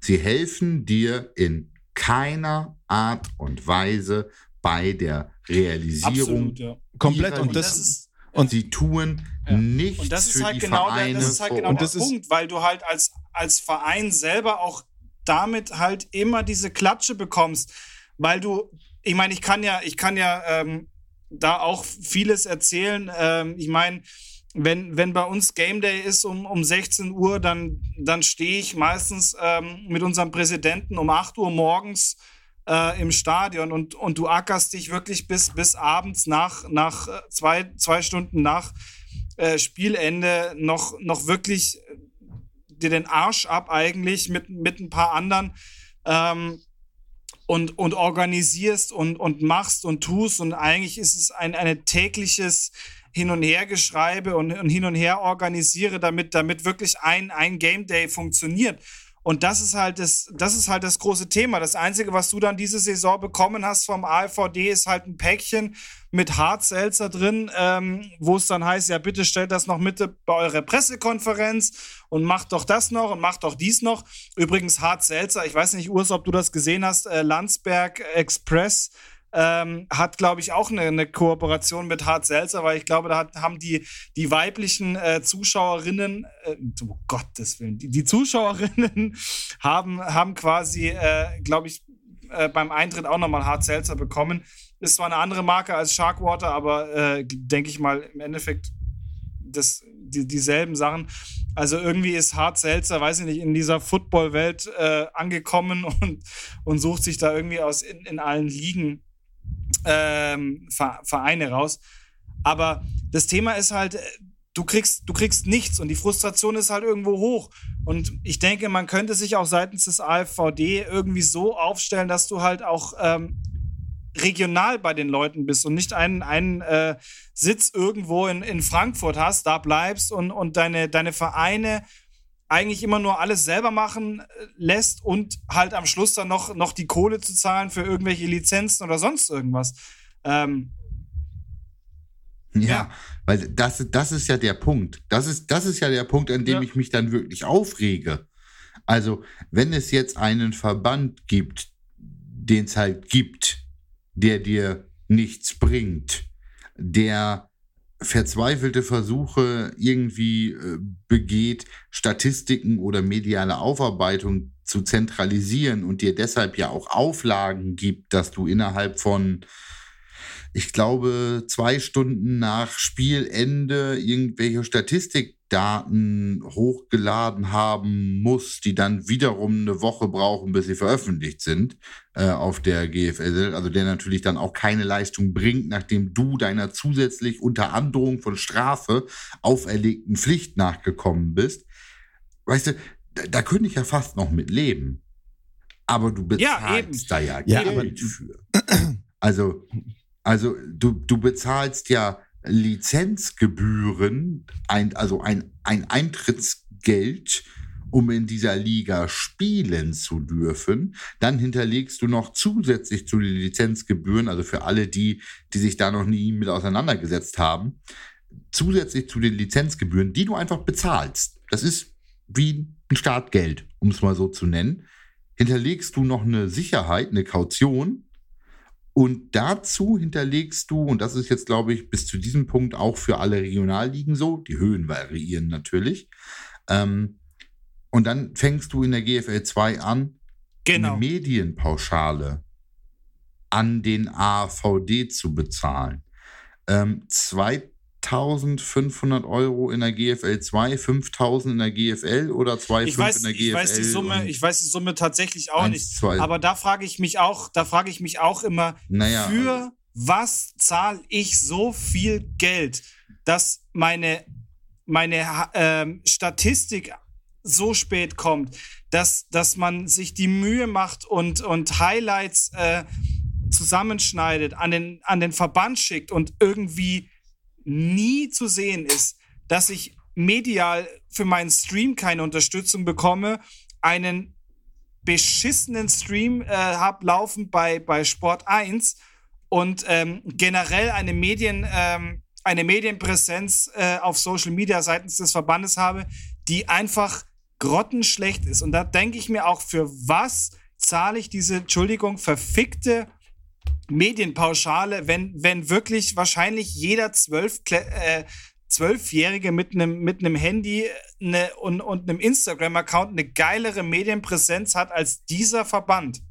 Sie helfen dir in keiner Art und Weise bei der Realisierung. Absolut, ja. Komplett. Und das ist und sie tun ja. nichts und das ist halt genau der, das ist halt genau der Punkt, weil du halt als, als Verein selber auch damit halt immer diese Klatsche bekommst, weil du, ich meine, ich kann ja, ich kann ja ähm, da auch vieles erzählen. Ähm, ich meine, wenn, wenn bei uns Game Day ist um, um 16 Uhr, dann, dann stehe ich meistens ähm, mit unserem Präsidenten um 8 Uhr morgens äh, im Stadion und, und du ackerst dich wirklich bis, bis abends nach, nach äh, zwei, zwei Stunden nach äh, Spielende noch, noch wirklich dir den Arsch ab eigentlich mit, mit ein paar anderen ähm, und, und organisierst und, und machst und tust und eigentlich ist es ein eine tägliches Hin- und Hergeschreibe und, und hin und her organisiere, damit, damit wirklich ein, ein Game Day funktioniert. Und das ist halt das, das ist halt das große Thema. Das Einzige, was du dann diese Saison bekommen hast vom AVD, ist halt ein Päckchen mit Hartselzer drin, ähm, wo es dann heißt, ja, bitte stellt das noch mit bei eurer Pressekonferenz und macht doch das noch und macht doch dies noch. Übrigens, Hartselzer, ich weiß nicht, Urs, ob du das gesehen hast, äh, Landsberg Express ähm, hat, glaube ich, auch eine, eine, Kooperation mit Hart Seltzer, weil ich glaube, da hat, haben die, die weiblichen äh, Zuschauerinnen, äh, oh Gottes Willen, die, die Zuschauerinnen <laughs> haben, haben quasi, äh, glaube ich, äh, beim Eintritt auch nochmal Hart Seltzer bekommen. Ist zwar eine andere Marke als Sharkwater, aber äh, denke ich mal im Endeffekt das, die, dieselben Sachen. Also irgendwie ist Hart Seltzer, weiß ich nicht, in dieser Football-Welt äh, angekommen <laughs> und, und sucht sich da irgendwie aus in, in allen Ligen ähm, Vereine raus. Aber das Thema ist halt, du kriegst, du kriegst nichts und die Frustration ist halt irgendwo hoch. Und ich denke, man könnte sich auch seitens des AfVD irgendwie so aufstellen, dass du halt auch ähm, regional bei den Leuten bist und nicht einen, einen äh, Sitz irgendwo in, in Frankfurt hast, da bleibst und, und deine, deine Vereine eigentlich immer nur alles selber machen äh, lässt und halt am Schluss dann noch, noch die Kohle zu zahlen für irgendwelche Lizenzen oder sonst irgendwas. Ähm, ja, ja, weil das, das ist ja der Punkt. Das ist, das ist ja der Punkt, an dem ja. ich mich dann wirklich aufrege. Also, wenn es jetzt einen Verband gibt, den es halt gibt, der dir nichts bringt, der verzweifelte Versuche irgendwie äh, begeht, Statistiken oder mediale Aufarbeitung zu zentralisieren und dir deshalb ja auch Auflagen gibt, dass du innerhalb von ich glaube, zwei Stunden nach Spielende irgendwelche Statistikdaten hochgeladen haben muss, die dann wiederum eine Woche brauchen, bis sie veröffentlicht sind äh, auf der GFL. Also der natürlich dann auch keine Leistung bringt, nachdem du deiner zusätzlich unter Androhung von Strafe auferlegten Pflicht nachgekommen bist. Weißt du, da, da könnte ich ja fast noch mit leben. Aber du bezahlst ja, da ja, ja Geld für. Also also du, du bezahlst ja Lizenzgebühren, ein, also ein, ein Eintrittsgeld, um in dieser Liga spielen zu dürfen. Dann hinterlegst du noch zusätzlich zu den Lizenzgebühren, also für alle die, die sich da noch nie mit auseinandergesetzt haben, zusätzlich zu den Lizenzgebühren, die du einfach bezahlst. Das ist wie ein Startgeld, um es mal so zu nennen. Hinterlegst du noch eine Sicherheit, eine Kaution, und dazu hinterlegst du, und das ist jetzt, glaube ich, bis zu diesem Punkt auch für alle Regionalligen so, die Höhen variieren natürlich. Ähm, und dann fängst du in der GFL 2 an, genau. eine Medienpauschale an den AVD zu bezahlen. Ähm, zwei, 1500 Euro in der GFL 2, 5000 in der GFL oder 2,5 in der GFL? Ich weiß die Summe, ich weiß die Summe tatsächlich auch 1, nicht. 2. Aber da frage ich mich auch, da frage ich mich auch immer, naja, für also, was zahle ich so viel Geld, dass meine, meine ähm, Statistik so spät kommt, dass, dass man sich die Mühe macht und, und Highlights äh, zusammenschneidet, an den, an den Verband schickt und irgendwie nie zu sehen ist, dass ich medial für meinen Stream keine Unterstützung bekomme, einen beschissenen Stream äh, habe laufen bei, bei Sport 1 und ähm, generell eine Medien ähm, eine Medienpräsenz äh, auf Social Media seitens des Verbandes habe, die einfach grottenschlecht ist. Und da denke ich mir auch, für was zahle ich diese, Entschuldigung, verfickte Medienpauschale, wenn, wenn wirklich wahrscheinlich jeder zwölf, äh, Zwölfjährige mit einem mit einem Handy eine, und, und einem Instagram-Account eine geilere Medienpräsenz hat als dieser Verband.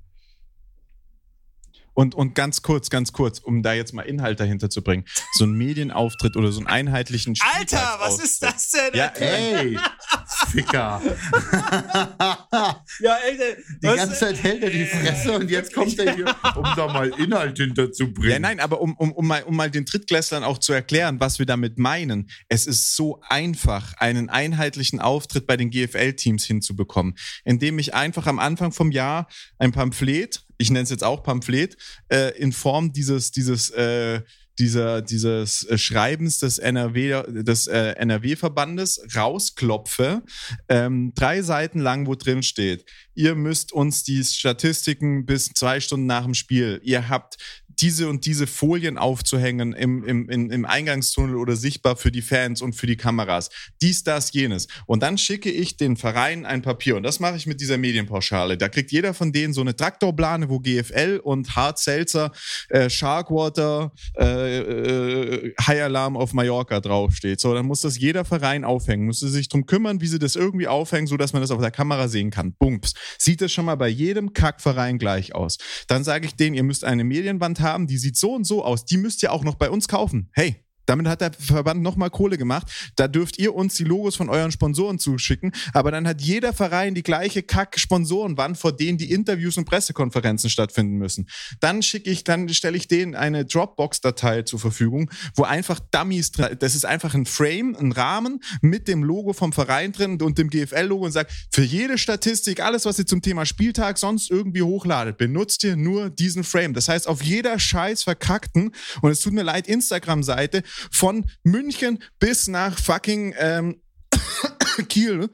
Und, und ganz kurz, ganz kurz, um da jetzt mal Inhalt dahinter zu bringen. So ein Medienauftritt oder so einen einheitlichen Alter, was ist das denn? Ja, ey, <laughs> Ficker. <laughs> ja, ey, die ganze Zeit hält er die Fresse und jetzt <laughs> kommt er hier, um da mal Inhalt hinterzubringen. Ja, nein, aber um, um, um, mal, um mal den Drittklässlern auch zu erklären, was wir damit meinen. Es ist so einfach, einen einheitlichen Auftritt bei den GFL-Teams hinzubekommen, indem ich einfach am Anfang vom Jahr ein Pamphlet ich nenne es jetzt auch Pamphlet, äh, in Form dieses, dieses, äh, dieser, dieses äh, Schreibens des NRW, des äh, NRW-Verbandes rausklopfe, ähm, drei Seiten lang, wo drin steht, ihr müsst uns die Statistiken bis zwei Stunden nach dem Spiel, ihr habt diese und diese Folien aufzuhängen im, im, im Eingangstunnel oder sichtbar für die Fans und für die Kameras. Dies, das, jenes. Und dann schicke ich den Verein ein Papier. Und das mache ich mit dieser Medienpauschale. Da kriegt jeder von denen so eine Traktorplane, wo GFL und Hard Seltzer, äh, Sharkwater, äh, äh, High Alarm auf Mallorca draufsteht. So, dann muss das jeder Verein aufhängen. Muss sich darum kümmern, wie sie das irgendwie aufhängen, sodass man das auf der Kamera sehen kann. Bumps. Sieht das schon mal bei jedem Kackverein gleich aus. Dann sage ich denen, ihr müsst eine Medienwand haben haben, die sieht so und so aus, die müsst ihr auch noch bei uns kaufen. Hey, damit hat der Verband nochmal Kohle gemacht. Da dürft ihr uns die Logos von euren Sponsoren zuschicken. Aber dann hat jeder Verein die gleiche Kack-Sponsorenwand, vor denen die Interviews und Pressekonferenzen stattfinden müssen. Dann schicke ich, dann stelle ich denen eine Dropbox-Datei zur Verfügung, wo einfach Dummies drin, das ist einfach ein Frame, ein Rahmen mit dem Logo vom Verein drin und dem GFL-Logo und sagt, für jede Statistik, alles, was ihr zum Thema Spieltag sonst irgendwie hochladet, benutzt ihr nur diesen Frame. Das heißt, auf jeder scheiß verkackten, und es tut mir leid, Instagram-Seite von München bis nach fucking ähm, <coughs> Kiel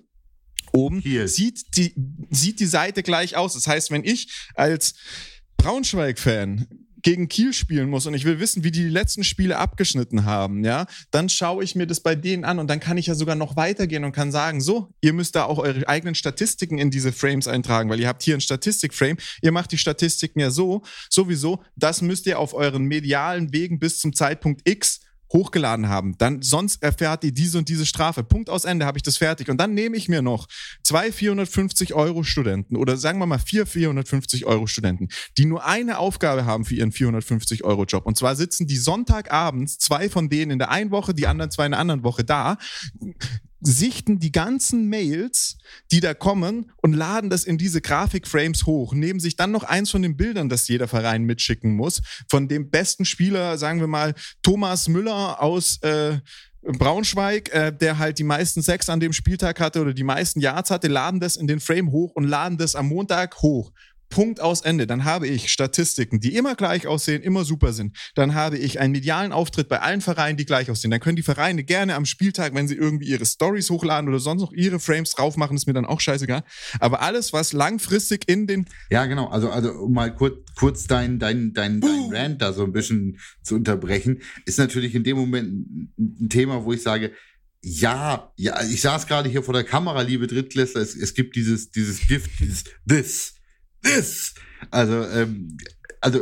oben Kiel. sieht die sieht die Seite gleich aus. Das heißt, wenn ich als Braunschweig-Fan gegen Kiel spielen muss und ich will wissen, wie die die letzten Spiele abgeschnitten haben, ja, dann schaue ich mir das bei denen an und dann kann ich ja sogar noch weitergehen und kann sagen, so, ihr müsst da auch eure eigenen Statistiken in diese Frames eintragen, weil ihr habt hier ein Statistikframe, ihr macht die Statistiken ja so, sowieso, das müsst ihr auf euren medialen Wegen bis zum Zeitpunkt X hochgeladen haben, dann sonst erfährt ihr diese und diese Strafe. Punkt aus Ende habe ich das fertig. Und dann nehme ich mir noch zwei 450 Euro Studenten oder sagen wir mal vier 450 Euro Studenten, die nur eine Aufgabe haben für ihren 450 Euro Job. Und zwar sitzen die Sonntagabends, zwei von denen in der einen Woche, die anderen zwei in der anderen Woche da, sichten die ganzen Mails, die da kommen und laden das in diese Grafikframes hoch, nehmen sich dann noch eins von den Bildern, das jeder Verein mitschicken muss, von dem besten Spieler, sagen wir mal, Thomas Müller aus äh, Braunschweig, äh, der halt die meisten Sex an dem Spieltag hatte oder die meisten Yards hatte, laden das in den Frame hoch und laden das am Montag hoch. Punkt aus Ende. Dann habe ich Statistiken, die immer gleich aussehen, immer super sind. Dann habe ich einen medialen Auftritt bei allen Vereinen, die gleich aussehen. Dann können die Vereine gerne am Spieltag, wenn sie irgendwie ihre Stories hochladen oder sonst noch ihre Frames drauf machen, ist mir dann auch scheißegal. Aber alles, was langfristig in den. Ja, genau. Also, also um mal kurz, kurz dein, dein, dein, dein. Rant da so ein bisschen zu unterbrechen, ist natürlich in dem Moment ein Thema, wo ich sage, ja, ja, ich saß gerade hier vor der Kamera, liebe Drittklässler, es, es gibt dieses, dieses Gift, dieses This this. Also, ähm, also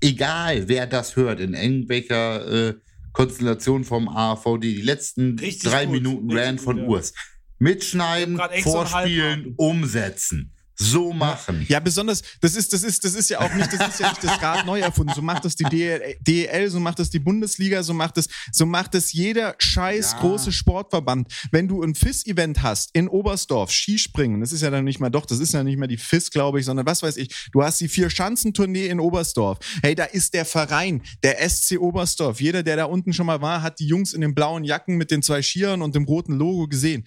egal, wer das hört, in irgendwelcher äh, Konstellation vom AVD, die letzten Richtig drei gut. Minuten Rand von ja. Urs. Mitschneiden, vorspielen, umsetzen so machen. Ja, besonders, das ist, das ist, das ist ja auch nicht, das ist ja nicht das Rad neu erfunden. So macht das die DEL, so macht das die Bundesliga, so macht das, so macht das jeder scheiß ja. große Sportverband. Wenn du ein FIS-Event hast in Oberstdorf, Skispringen, das ist ja dann nicht mal doch, das ist ja nicht mehr die FIS, glaube ich, sondern was weiß ich, du hast die Vier-Schanzentournee in Oberstdorf. Hey, da ist der Verein, der SC Oberstdorf. Jeder, der da unten schon mal war, hat die Jungs in den blauen Jacken mit den zwei Skiern und dem roten Logo gesehen.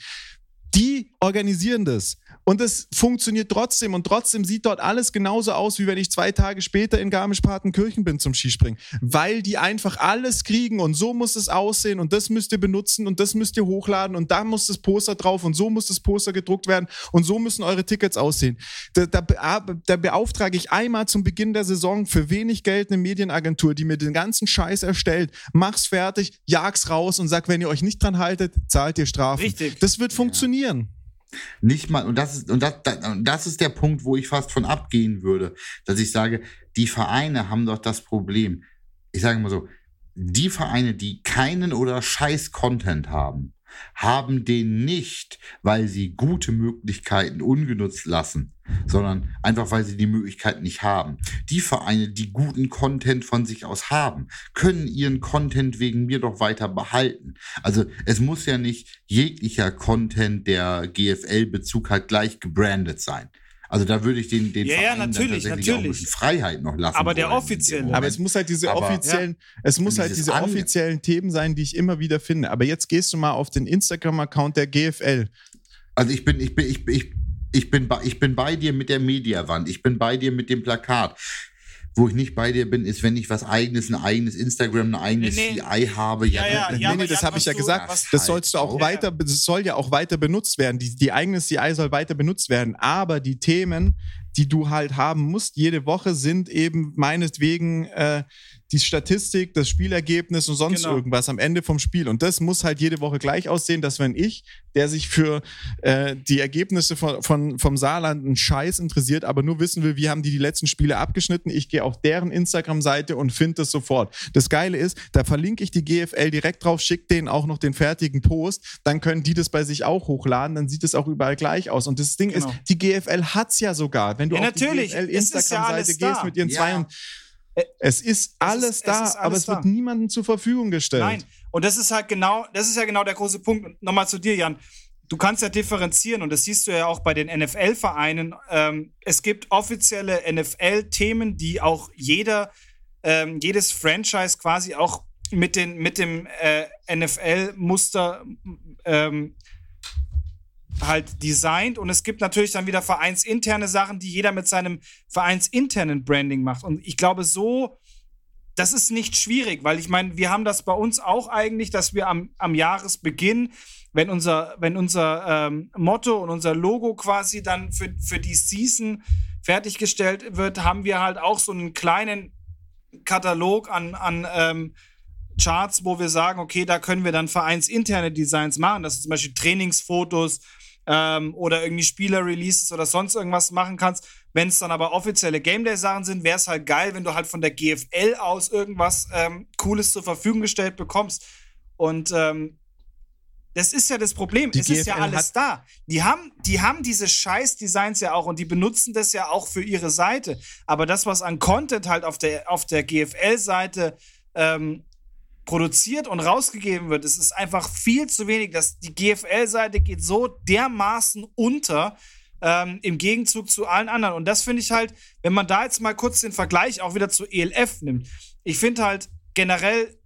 Die organisieren das. Und es funktioniert trotzdem. Und trotzdem sieht dort alles genauso aus, wie wenn ich zwei Tage später in Garmisch-Partenkirchen bin zum Skispringen. Weil die einfach alles kriegen und so muss es aussehen und das müsst ihr benutzen und das müsst ihr hochladen und da muss das Poster drauf und so muss das Poster gedruckt werden und so müssen eure Tickets aussehen. Da, da, da beauftrage ich einmal zum Beginn der Saison für wenig Geld eine Medienagentur, die mir den ganzen Scheiß erstellt. Mach's fertig, jag's raus und sag, wenn ihr euch nicht dran haltet, zahlt ihr Strafen. Richtig. Das wird funktionieren. Ja. Nicht mal, und das ist, und das, das ist der Punkt, wo ich fast von abgehen würde, dass ich sage, die Vereine haben doch das Problem. Ich sage mal so, die Vereine, die keinen oder scheiß Content haben, haben den nicht, weil sie gute Möglichkeiten ungenutzt lassen, sondern einfach, weil sie die Möglichkeiten nicht haben. Die Vereine, die guten Content von sich aus haben, können ihren Content wegen mir doch weiter behalten. Also es muss ja nicht jeglicher Content, der GFL-Bezug hat, gleich gebrandet sein. Also da würde ich den, den ja, Verein ja, natürlich, natürlich. Freiheit noch lassen. Aber der offizielle. Aber es muss halt diese aber, offiziellen, ja. es muss halt diese offiziellen Themen sein, die ich immer wieder finde. Aber jetzt gehst du mal auf den Instagram-Account der GFL. Also ich bin, ich bin, ich, ich, ich bin, bei, ich bin bei dir mit der Mediawand. Ich bin bei dir mit dem Plakat. Wo ich nicht bei dir bin, ist, wenn ich was eigenes, ein eigenes Instagram, ein eigenes nee, CI habe. Ja, ja, ja, ja nee, nee, das habe ich ja gesagt. Das sollst du auch ja. weiter, das soll ja auch weiter benutzt werden. Die, die eigene CI soll weiter benutzt werden. Aber die Themen, die du halt haben musst, jede Woche sind eben meinetwegen äh, die Statistik, das Spielergebnis und sonst genau. irgendwas am Ende vom Spiel. Und das muss halt jede Woche gleich aussehen, dass wenn ich, der sich für äh, die Ergebnisse von, von, vom Saarland einen Scheiß interessiert, aber nur wissen will, wie haben die die letzten Spiele abgeschnitten, ich gehe auf deren Instagram-Seite und finde das sofort. Das Geile ist, da verlinke ich die GFL direkt drauf, schicke denen auch noch den fertigen Post, dann können die das bei sich auch hochladen, dann sieht es auch überall gleich aus. Und das Ding genau. ist, die GFL hat's ja sogar. Wenn du ja, auf die GFL Instagram-Seite ja gehst mit ihren ja. zwei äh, es ist alles es ist, da, es ist alles aber es da. wird niemandem zur Verfügung gestellt. Nein, und das ist halt genau, das ist ja genau der große Punkt. Nochmal zu dir, Jan. Du kannst ja differenzieren und das siehst du ja auch bei den NFL-Vereinen. Ähm, es gibt offizielle NFL-Themen, die auch jeder, ähm, jedes Franchise quasi auch mit, den, mit dem äh, NFL-Muster ähm, halt designt und es gibt natürlich dann wieder vereinsinterne Sachen, die jeder mit seinem vereinsinternen Branding macht. Und ich glaube, so, das ist nicht schwierig, weil ich meine, wir haben das bei uns auch eigentlich, dass wir am, am Jahresbeginn, wenn unser, wenn unser ähm, Motto und unser Logo quasi dann für, für die Season fertiggestellt wird, haben wir halt auch so einen kleinen Katalog an, an ähm, Charts, wo wir sagen, okay, da können wir dann vereinsinterne Designs machen, dass du zum Beispiel Trainingsfotos ähm, oder irgendwie Spieler-Releases oder sonst irgendwas machen kannst. Wenn es dann aber offizielle Game Day-Sachen sind, wäre es halt geil, wenn du halt von der GFL aus irgendwas ähm, Cooles zur Verfügung gestellt bekommst. Und ähm, das ist ja das Problem. Die es GFL ist ja alles da. Die haben, die haben diese Scheiß-Designs ja auch und die benutzen das ja auch für ihre Seite. Aber das, was an Content halt auf der, auf der GFL-Seite ähm, produziert und rausgegeben wird, es ist einfach viel zu wenig. Das, die GFL-Seite geht so dermaßen unter ähm, im Gegenzug zu allen anderen. Und das finde ich halt, wenn man da jetzt mal kurz den Vergleich auch wieder zu ELF nimmt. Ich finde halt generell,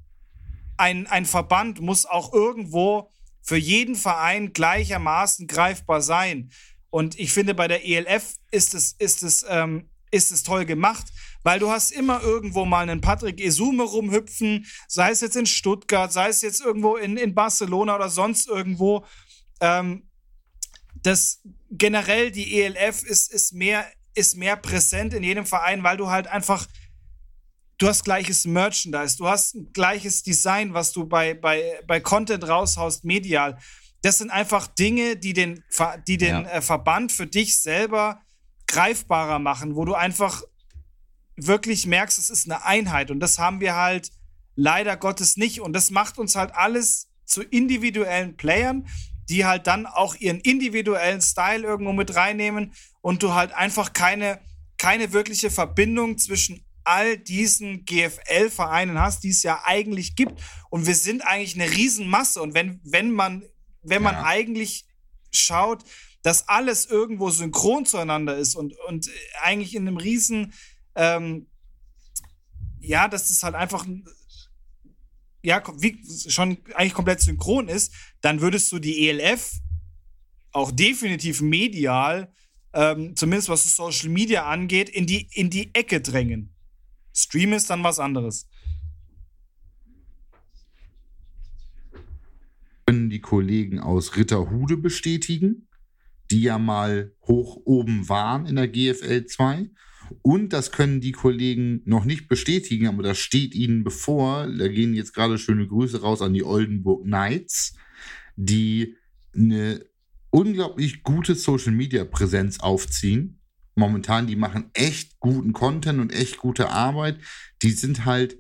ein, ein Verband muss auch irgendwo für jeden Verein gleichermaßen greifbar sein. Und ich finde, bei der ELF ist es, ist es, ähm, ist es toll gemacht, weil du hast immer irgendwo mal einen Patrick Esume rumhüpfen, sei es jetzt in Stuttgart, sei es jetzt irgendwo in, in Barcelona oder sonst irgendwo. Ähm, das generell die ELF ist, ist mehr ist mehr präsent in jedem Verein, weil du halt einfach du hast gleiches Merchandise, du hast ein gleiches Design, was du bei, bei, bei Content raushaust, medial. Das sind einfach Dinge, die den, die den ja. äh, Verband für dich selber greifbarer machen, wo du einfach wirklich merkst, es ist eine Einheit. Und das haben wir halt leider Gottes nicht. Und das macht uns halt alles zu individuellen Playern, die halt dann auch ihren individuellen Style irgendwo mit reinnehmen und du halt einfach keine, keine wirkliche Verbindung zwischen all diesen GFL-Vereinen hast, die es ja eigentlich gibt. Und wir sind eigentlich eine Riesenmasse. Und wenn, wenn man, wenn man ja. eigentlich schaut, dass alles irgendwo synchron zueinander ist und, und eigentlich in einem riesen, ähm, ja, dass das halt einfach ja, wie, schon eigentlich komplett synchron ist, dann würdest du die ELF auch definitiv medial, ähm, zumindest was Social Media angeht, in die, in die Ecke drängen. Stream ist dann was anderes. Können die Kollegen aus Ritterhude bestätigen, die ja mal hoch oben waren in der GFL 2. Und das können die Kollegen noch nicht bestätigen, aber das steht ihnen bevor. Da gehen jetzt gerade schöne Grüße raus an die Oldenburg Knights, die eine unglaublich gute Social Media Präsenz aufziehen momentan, die machen echt guten Content und echt gute Arbeit. Die sind halt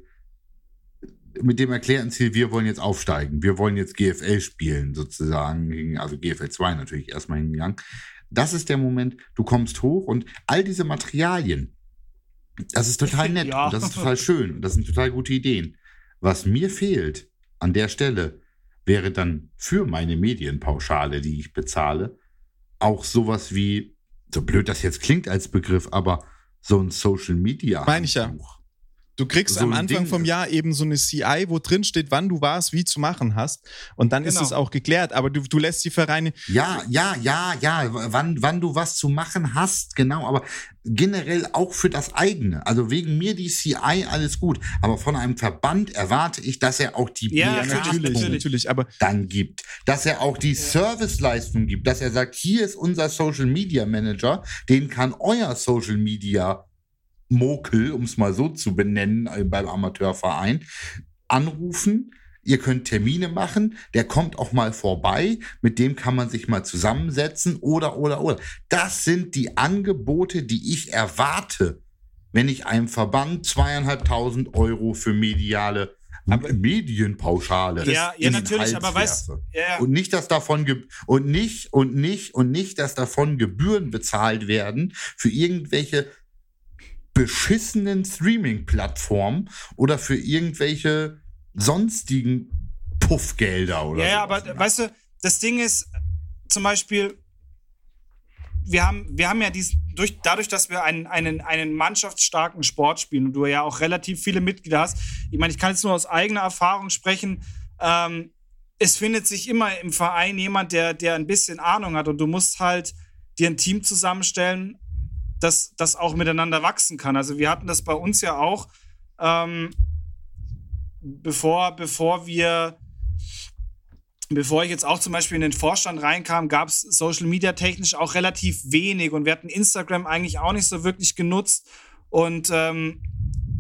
mit dem erklärten Ziel, wir wollen jetzt aufsteigen, wir wollen jetzt GFL spielen, sozusagen, also GFL 2 natürlich erstmal hingegangen. Das ist der Moment, du kommst hoch und all diese Materialien, das ist total nett ja. und das ist total schön und das sind total gute Ideen. Was mir fehlt an der Stelle, wäre dann für meine Medienpauschale, die ich bezahle, auch sowas wie so blöd das jetzt klingt als Begriff, aber so ein Social Media. Meine ich ja. Du kriegst so am Anfang Ding. vom Jahr eben so eine CI, wo drin steht, wann du was wie zu machen hast. Und dann genau. ist es auch geklärt. Aber du, du lässt die Vereine. Ja, ja, ja, ja. Wann, wann du was zu machen hast, genau. Aber generell auch für das eigene. Also wegen mir die CI alles gut. Aber von einem Verband erwarte ich, dass er auch die ja, natürlich, natürlich, aber dann gibt. Dass er auch die ja. Serviceleistung gibt. Dass er sagt, hier ist unser Social Media Manager. Den kann euer Social Media Mokel, um es mal so zu benennen, äh, beim Amateurverein, anrufen. Ihr könnt Termine machen, der kommt auch mal vorbei, mit dem kann man sich mal zusammensetzen oder, oder, oder. Das sind die Angebote, die ich erwarte, wenn ich einem Verband zweieinhalbtausend Euro für mediale aber Medienpauschale. Ja, ja natürlich, aber weißt ja. und nicht, dass davon und nicht und nicht und nicht, dass davon Gebühren bezahlt werden für irgendwelche beschissenen Streaming-Plattformen oder für irgendwelche sonstigen Puffgelder oder Ja, ja aber ne? weißt du, das Ding ist zum Beispiel, wir haben, wir haben ja dies, durch, dadurch, dass wir einen, einen, einen mannschaftsstarken Sport spielen und du ja auch relativ viele Mitglieder hast, ich meine, ich kann jetzt nur aus eigener Erfahrung sprechen, ähm, es findet sich immer im Verein jemand, der, der ein bisschen Ahnung hat und du musst halt dir ein Team zusammenstellen, das, das auch miteinander wachsen kann. Also wir hatten das bei uns ja auch, ähm, bevor, bevor wir, bevor ich jetzt auch zum Beispiel in den Vorstand reinkam, gab es Social Media technisch auch relativ wenig und wir hatten Instagram eigentlich auch nicht so wirklich genutzt. Und ähm,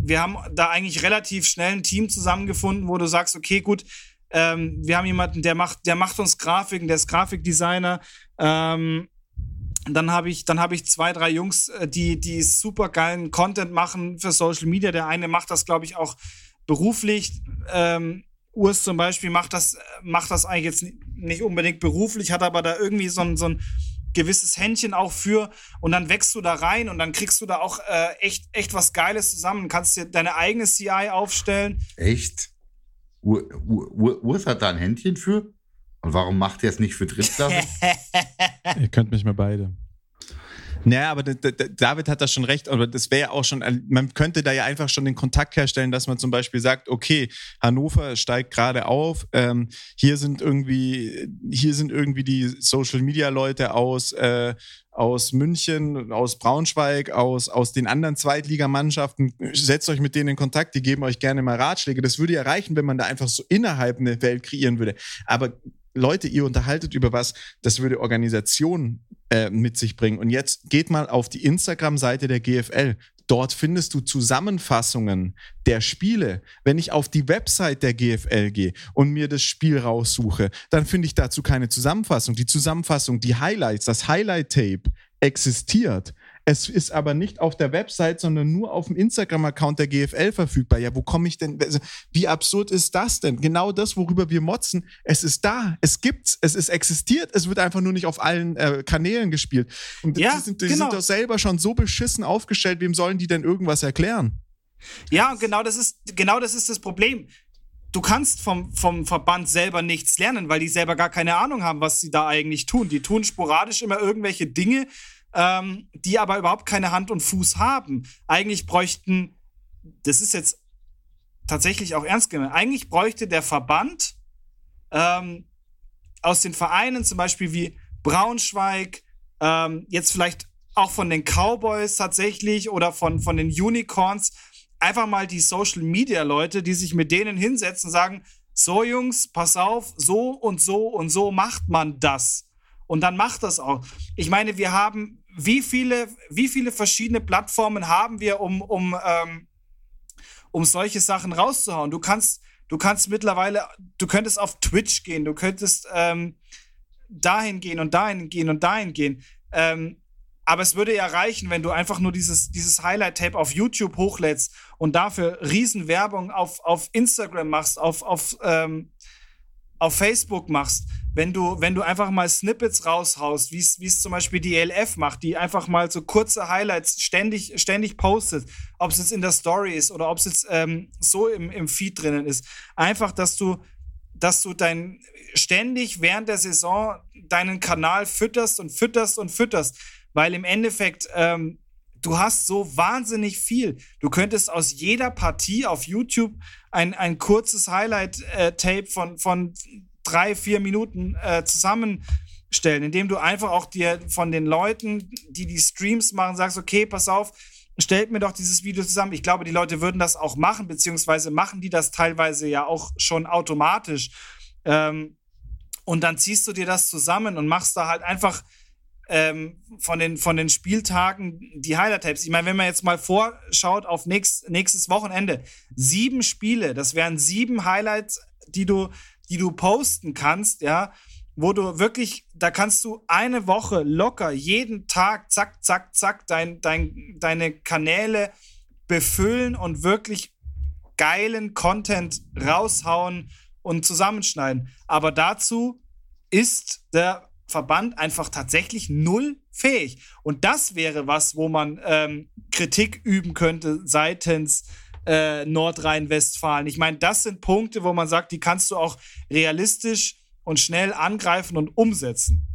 wir haben da eigentlich relativ schnell ein Team zusammengefunden, wo du sagst, okay, gut, ähm, wir haben jemanden, der macht, der macht uns Grafiken, der ist Grafikdesigner. Ähm, dann habe ich, dann habe ich zwei, drei Jungs, äh, die, die super geilen Content machen für Social Media. Der eine macht das, glaube ich, auch beruflich. Ähm, Urs zum Beispiel macht das, macht das eigentlich jetzt nicht unbedingt beruflich, hat aber da irgendwie so ein, so ein gewisses Händchen auch für und dann wächst du da rein und dann kriegst du da auch äh, echt, echt was Geiles zusammen. Kannst dir deine eigene CI aufstellen. Echt? Urs hat da ein Händchen für? Und warum macht er es nicht für Drittklasse? <laughs> Ihr könnt mich mal beide. Naja, aber David hat da schon recht, aber das wäre ja auch schon, man könnte da ja einfach schon den Kontakt herstellen, dass man zum Beispiel sagt, okay, Hannover steigt gerade auf, ähm, hier sind irgendwie, hier sind irgendwie die Social Media Leute aus, äh, aus München, aus Braunschweig, aus, aus den anderen Zweitligamannschaften. Setzt euch mit denen in Kontakt, die geben euch gerne mal Ratschläge. Das würde ja reichen, wenn man da einfach so innerhalb eine Welt kreieren würde. Aber Leute, ihr unterhaltet über was, das würde Organisation äh, mit sich bringen. Und jetzt geht mal auf die Instagram-Seite der GFL. Dort findest du Zusammenfassungen der Spiele. Wenn ich auf die Website der GFL gehe und mir das Spiel raussuche, dann finde ich dazu keine Zusammenfassung. Die Zusammenfassung, die Highlights, das Highlight-Tape existiert. Es ist aber nicht auf der Website, sondern nur auf dem Instagram-Account der GFL verfügbar. Ja, wo komme ich denn? Also, wie absurd ist das denn? Genau das, worüber wir motzen. Es ist da, es gibt's, es ist existiert, es wird einfach nur nicht auf allen äh, Kanälen gespielt. Und ja, die, sind, die genau. sind doch selber schon so beschissen aufgestellt, wem sollen die denn irgendwas erklären? Ja, genau das ist, genau das ist das Problem du kannst vom, vom Verband selber nichts lernen, weil die selber gar keine Ahnung haben, was sie da eigentlich tun. Die tun sporadisch immer irgendwelche Dinge, ähm, die aber überhaupt keine Hand und Fuß haben. Eigentlich bräuchten, das ist jetzt tatsächlich auch ernst gemeint, eigentlich bräuchte der Verband ähm, aus den Vereinen, zum Beispiel wie Braunschweig, ähm, jetzt vielleicht auch von den Cowboys tatsächlich oder von, von den Unicorns, einfach mal die Social Media Leute, die sich mit denen hinsetzen und sagen, so Jungs, pass auf, so und so und so macht man das. Und dann macht das auch. Ich meine, wir haben wie viele, wie viele verschiedene Plattformen haben wir, um, um, ähm, um solche Sachen rauszuhauen? Du kannst, du kannst mittlerweile, du könntest auf Twitch gehen, du könntest ähm, dahin gehen und dahin gehen und dahin gehen. Ähm, aber es würde ja reichen, wenn du einfach nur dieses, dieses Highlight-Tape auf YouTube hochlädst und dafür Riesenwerbung auf, auf Instagram machst, auf, auf, ähm, auf Facebook machst wenn du, wenn du einfach mal Snippets raushaust, wie es zum Beispiel die ELF macht, die einfach mal so kurze Highlights ständig, ständig postet, ob es jetzt in der Story ist oder ob es jetzt ähm, so im, im Feed drinnen ist. Einfach, dass du, dass du dein ständig während der Saison deinen Kanal fütterst und fütterst und fütterst, weil im Endeffekt ähm, du hast so wahnsinnig viel. Du könntest aus jeder Partie auf YouTube ein, ein kurzes Highlight-Tape äh, von, von drei, vier Minuten äh, zusammenstellen, indem du einfach auch dir von den Leuten, die die Streams machen, sagst, okay, pass auf, stellt mir doch dieses Video zusammen. Ich glaube, die Leute würden das auch machen, beziehungsweise machen die das teilweise ja auch schon automatisch. Ähm, und dann ziehst du dir das zusammen und machst da halt einfach ähm, von, den, von den Spieltagen die Highlight-Tapes. Ich meine, wenn man jetzt mal vorschaut auf nächst, nächstes Wochenende, sieben Spiele, das wären sieben Highlights, die du die du posten kannst, ja, wo du wirklich, da kannst du eine Woche locker jeden Tag, zack, zack, zack, dein, dein, deine Kanäle befüllen und wirklich geilen Content raushauen und zusammenschneiden. Aber dazu ist der Verband einfach tatsächlich null fähig. Und das wäre was, wo man ähm, Kritik üben könnte seitens äh, Nordrhein-Westfalen. Ich meine, das sind Punkte, wo man sagt, die kannst du auch realistisch und schnell angreifen und umsetzen.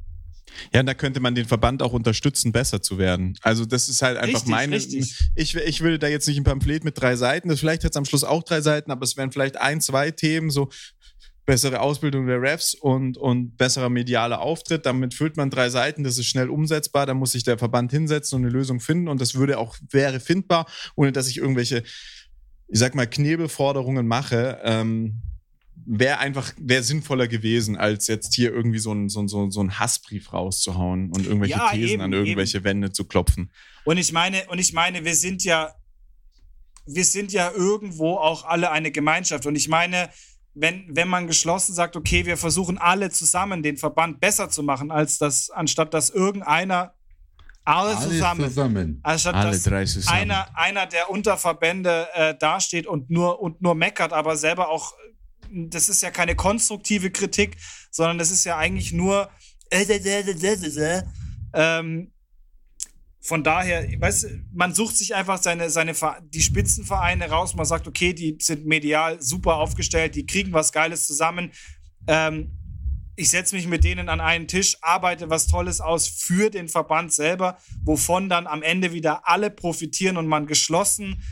Ja, da könnte man den Verband auch unterstützen, besser zu werden. Also das ist halt einfach richtig, meine. Richtig. Ich, ich würde da jetzt nicht ein Pamphlet mit drei Seiten, das vielleicht hat es am Schluss auch drei Seiten, aber es wären vielleicht ein, zwei Themen, so bessere Ausbildung der Refs und, und besserer medialer Auftritt. Damit füllt man drei Seiten, das ist schnell umsetzbar, da muss sich der Verband hinsetzen und eine Lösung finden und das würde auch, wäre findbar, ohne dass ich irgendwelche ich sag mal, Knebelforderungen mache, ähm, wäre einfach, wäre sinnvoller gewesen, als jetzt hier irgendwie so ein, so, so, so ein Hassbrief rauszuhauen und irgendwelche ja, Thesen eben, an irgendwelche eben. Wände zu klopfen. Und ich meine, und ich meine, wir sind ja, wir sind ja irgendwo auch alle eine Gemeinschaft. Und ich meine, wenn, wenn man geschlossen sagt, okay, wir versuchen alle zusammen den Verband besser zu machen, als das, anstatt dass irgendeiner alle, Alle zusammen, zusammen. anstatt Alle dass drei zusammen. einer, einer der Unterverbände äh, dasteht und nur, und nur meckert, aber selber auch, das ist ja keine konstruktive Kritik, sondern das ist ja eigentlich nur ähm, von daher, weißt man sucht sich einfach seine, seine die Spitzenvereine raus, man sagt, okay, die sind medial super aufgestellt, die kriegen was Geiles zusammen. Ähm, ich setze mich mit denen an einen Tisch, arbeite was Tolles aus für den Verband selber, wovon dann am Ende wieder alle profitieren und man geschlossen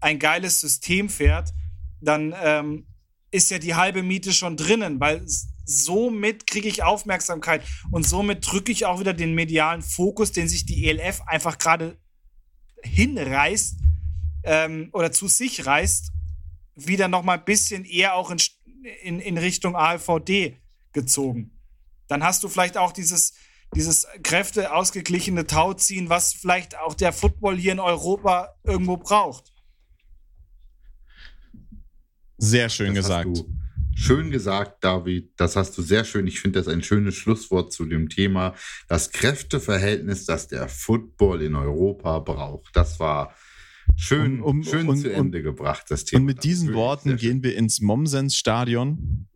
ein geiles System fährt, dann ähm, ist ja die halbe Miete schon drinnen, weil somit kriege ich Aufmerksamkeit und somit drücke ich auch wieder den medialen Fokus, den sich die ELF einfach gerade hinreißt ähm, oder zu sich reißt, wieder noch mal ein bisschen eher auch in, in, in Richtung ALVD gezogen. Dann hast du vielleicht auch dieses, dieses Kräfte ausgeglichene Tauziehen, was vielleicht auch der Football hier in Europa irgendwo braucht. Sehr schön Das hast gesagt. Schön gesagt, David. Das hast du sehr schön. Ich finde das ein schönes Schlusswort zu dem Thema. Das Kräfteverhältnis, das der Football in Europa braucht. Das war schön, Um- um- schön und- zu Ende gebracht, das Thema. Und mit diesen Worten gehen wir ins Mommsens-Stadion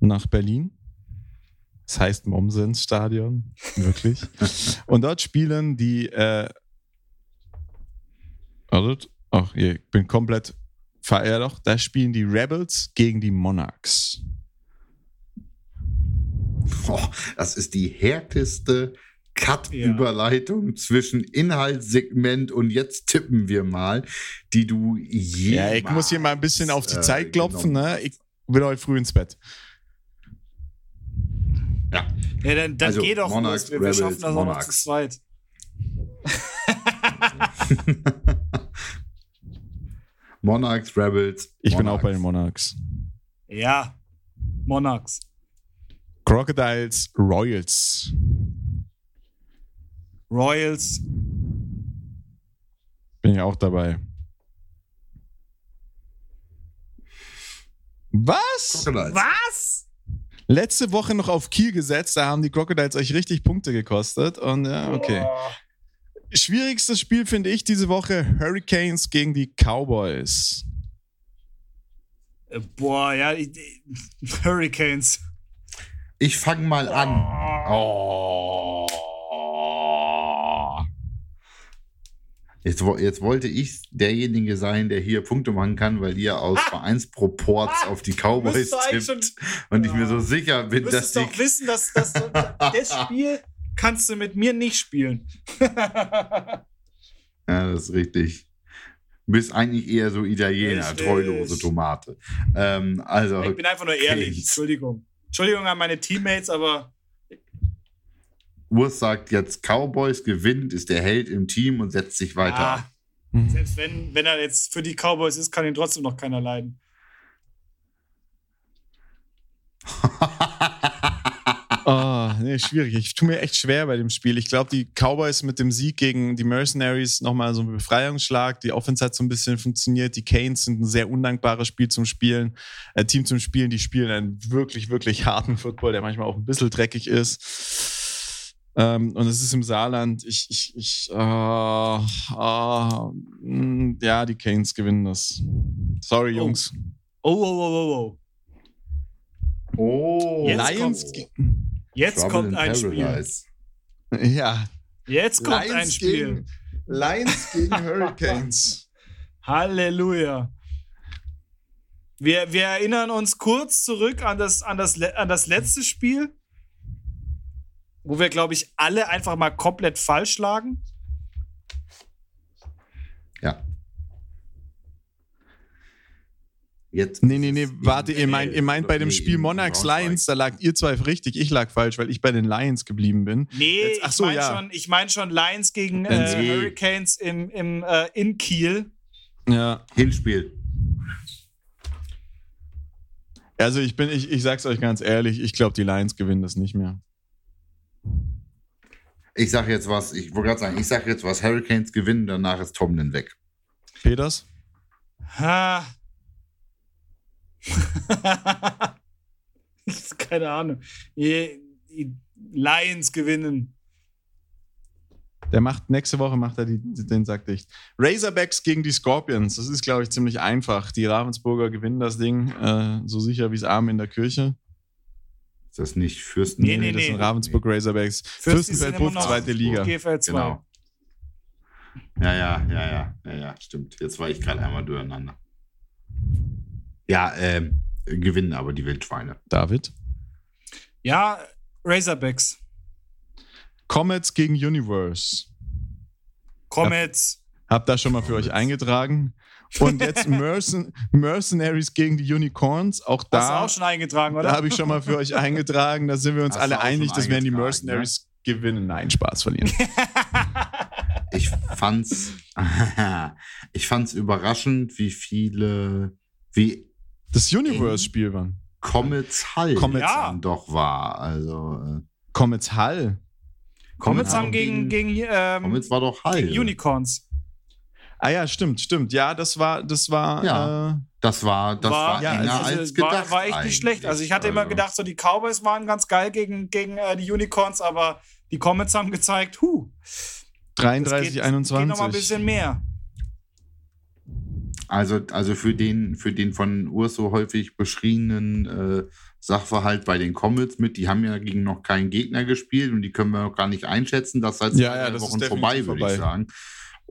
nach Berlin. Das heißt Mommsens-Stadion, wirklich. <laughs> Und dort spielen die. Äh. Ach, ich bin komplett verehrt. Doch, da spielen die Rebels gegen die Monarchs. Boah, das ist die härteste Cut-Überleitung zwischen Inhaltssegment und jetzt tippen wir mal, die du je. Ja, ich muss hier mal ein bisschen auf die äh, Zeit klopfen. genommen Ne? Ich will heute früh ins Bett. Ja, Ja, dann, dann Also, geh doch Monarchs, los. Wir, wir Rebels, schaffen das auch noch zu zweit. <laughs> <laughs> Monarchs, Rebels. Ich bin auch Monarchs. bei den Monarchs. Ja, Monarchs. Crocodiles, Royals. Royals. Bin ich auch dabei. Was? Crocodiles. Was? Letzte Woche noch auf Kiel gesetzt, da haben die Crocodiles euch richtig Punkte gekostet. Und ja, okay. Schwierigstes Spiel finde ich diese Woche: Hurricanes gegen die Cowboys. Äh, Boah, ja, ich- Hurricanes. Ich fange mal an. Oh. Jetzt, wo- jetzt wollte ich derjenige sein, der hier Punkte machen kann, weil ihr aus <laughs> Vereinsproports auf die Cowboys tippt. Und ich mir so sicher bin, Du dass die. doch wissen, dass, dass <laughs> das Spiel kannst du mit mir nicht spielen. <laughs> Ja, das ist richtig. Du bist eigentlich eher so Italiener, Richtig. treulose Tomate. Ähm, also, ich bin einfach nur ehrlich. Canes. Entschuldigung. Entschuldigung an meine Teammates, aber Urs sagt jetzt, Cowboys gewinnt, ist der Held im Team und setzt sich weiter. ah, Mhm. selbst wenn, wenn er jetzt für die Cowboys ist, kann ihn trotzdem noch keiner leiden. <laughs> Oh, nee, schwierig. Ich tue mir echt schwer bei dem Spiel. Ich glaube, die Cowboys mit dem Sieg gegen die Mercenaries nochmal so ein Befreiungsschlag. Die Offense hat so ein bisschen funktioniert. Die Canes sind ein sehr undankbares Spiel zum Spielen, äh, Team zum Spielen. Die spielen einen wirklich, wirklich harten Football, der manchmal auch ein bisschen dreckig ist. Ähm, und es ist im Saarland. Ich, ich, ich, äh, äh, mh, ja, die Canes gewinnen das. Sorry, Oh. Jungs. Oh, oh, oh, oh, oh. Oh, Lions. Jetzt Trouble kommt in ein Spiel. Paradise. <laughs> Ja, Jetzt kommt ein Spiel. Gegen, Lions gegen Hurricanes. <laughs> Halleluja. Wir, wir erinnern uns kurz zurück an das, an, das, an das letzte Spiel, wo wir, glaube ich, alle einfach mal komplett falsch lagen. Jetzt Nee, nee, nee, warte, ihr meint, ihr meint bei dem Spiel Monarchs. Lions, da lag ihr zwei richtig, ich lag falsch, weil ich bei den Lions geblieben bin. Nee, Jetzt- ach ich so, meine ja. schon, ich mein schon Lions gegen äh, Nee. Hurricanes im, im, äh, in Kiel. Ja. Hinspiel. Also ich bin, ich, ich sag's euch ganz ehrlich, ich glaube, die Lions gewinnen das nicht mehr. Ich sag jetzt was, ich wollte gerade sagen, ich sag jetzt was, Hurricanes gewinnen, danach ist Tomlin weg. Peters? Ha. <laughs> Keine Ahnung. Lions gewinnen. Der macht nächste Woche macht er die, den Sack dicht. Razorbacks gegen die Scorpions. Das ist, glaube ich, ziemlich einfach. Die Ravensburger gewinnen das Ding äh, so sicher wie es Arm in der Kirche. Ist das nicht Fürsten? Nee, nee, nee. Das sind Ravensburg Razorbacks. Fürstenfeldbruch, zweite Liga. GFL 2. Genau. Ja, ja, ja, ja, ja, ja, stimmt. Jetzt war ich gerade einmal durcheinander. Ja, ähm, gewinnen aber die Wildschweine. David? Ja, Razorbacks. Comets gegen Universe. Comets. Hab, hab da schon mal für euch eingetragen. Und jetzt <laughs> Mercen Mercenaries gegen die Unicorns. Auch da. Hast du auch schon eingetragen, oder? Da habe ich schon mal für euch eingetragen. Da sind wir uns Hast alle einig, dass werden die Mercenaries ne? gewinnen. Nein, Spaß verlieren. <laughs> ich fand's, <laughs> ich fand's überraschend, wie viele, wie das Universe-Spiel war. Comets Hall Comets ja. doch war. Also äh, Comets Hall. Comets, Comets haben gegen, gegen, ähm, Comets war doch Hall. Gegen Unicorns. Ah ja, stimmt, stimmt. Ja, das war, das war. Ja, äh, das war, das war, war ja, enger also, als gedacht. War, war echt nicht schlecht. Also ich hatte also. immer gedacht, so die Cowboys waren ganz geil gegen, gegen äh, die Unicorns, aber die Comets haben gezeigt, huh. 33, geht, 21. Geht noch mal ein bisschen mehr. Also, also für den, für den von Urs so häufig beschriebenen äh, Sachverhalt bei den Comets mit, die haben ja gegen noch keinen Gegner gespielt und die können wir noch gar nicht einschätzen. Das heißt, ja, ja, das Wochen vorbei, würde ich sagen.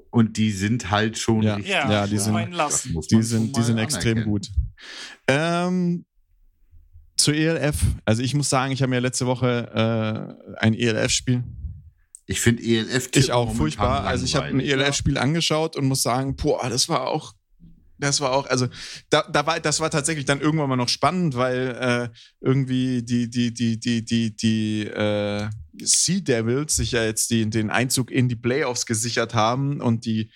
Und die sind halt schon ja. richtig. Ja, die sind, die sind, die sind extrem gut. Ähm, zur ELF. Also ich muss sagen, ich habe mir letzte Woche äh, ein ELF-Spiel ich finde ELF Ich auch furchtbar. Also ich habe ein ELF-Spiel angeschaut und muss sagen, boah, das war auch das war auch, also da, da war, das war tatsächlich dann irgendwann mal noch spannend, weil äh, irgendwie die, die, die, die, die, die äh, Sea Devils sich ja jetzt die, den Einzug in die Playoffs gesichert haben und die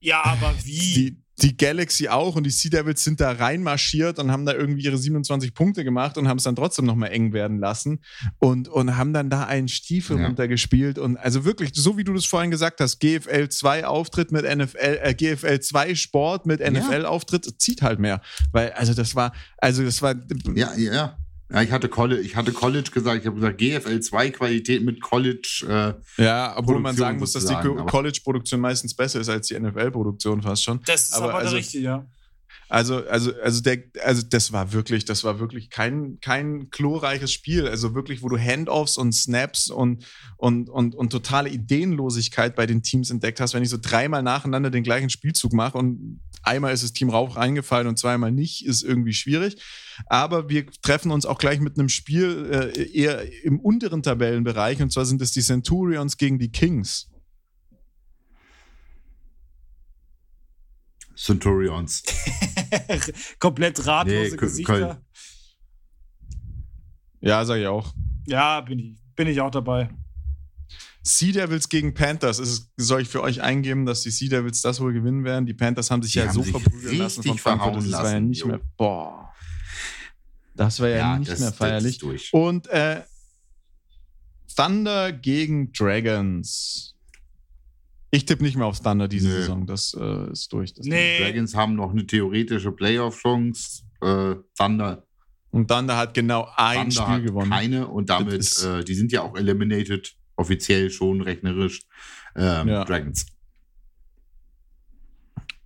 Ja, aber wie? Die, die Galaxy auch und die Sea Devils sind da reinmarschiert und haben da irgendwie ihre 27 Punkte gemacht und haben es dann trotzdem nochmal eng werden lassen und, und haben dann da einen Stiefel ja. runtergespielt und also wirklich, so wie du das vorhin gesagt hast, GFL 2 Auftritt mit NFL, äh, GFL 2 Sport mit NFL Auftritt, zieht halt mehr, weil also das war, also das war. Ja, ja. Ja, ich hatte College, ich hatte College gesagt, ich habe gesagt, GFL 2 Qualität mit College. Äh, ja, obwohl man sagen muss, dass die College-Produktion meistens besser ist als die NFL-Produktion fast schon. Das ist aber, aber also, richtig, ja. Also, also, also, der, also das war wirklich, das war wirklich kein, kein chlorreiches Spiel. Also wirklich, wo du Handoffs und Snaps und, und, und, und totale Ideenlosigkeit bei den Teams entdeckt hast, wenn ich so dreimal nacheinander den gleichen Spielzug mache und einmal ist das Team Rauch reingefallen und zweimal nicht, ist irgendwie schwierig. Aber wir treffen uns auch gleich mit einem Spiel äh, eher im unteren Tabellenbereich und zwar sind es die Centurions gegen die Kings. Centurions. <laughs> Komplett ratlose nee, Gesichter. Köln. Ja, sag ich auch. Ja, bin ich, bin ich auch dabei. Sea Devils gegen Panthers. Ist, soll ich für euch eingeben, dass die Sea Devils das wohl gewinnen werden? Die Panthers haben sich die ja haben so verprügeln lassen von Frankfurt. Das war ja nicht jo. mehr. Boah. Das war ja, ja nicht das, mehr feierlich. Und äh, Thunder gegen Dragons. Ich tippe nicht mehr auf Thunder diese nee. Saison. Das äh, ist durch. Das nee. Dragons haben noch eine theoretische Playoff-Chance. Äh, Thunder. Und Thunder hat genau ein Thunder Spiel gewonnen. Keine und damit, äh, die sind ja auch eliminated, offiziell schon rechnerisch. Ähm, ja. Dragons.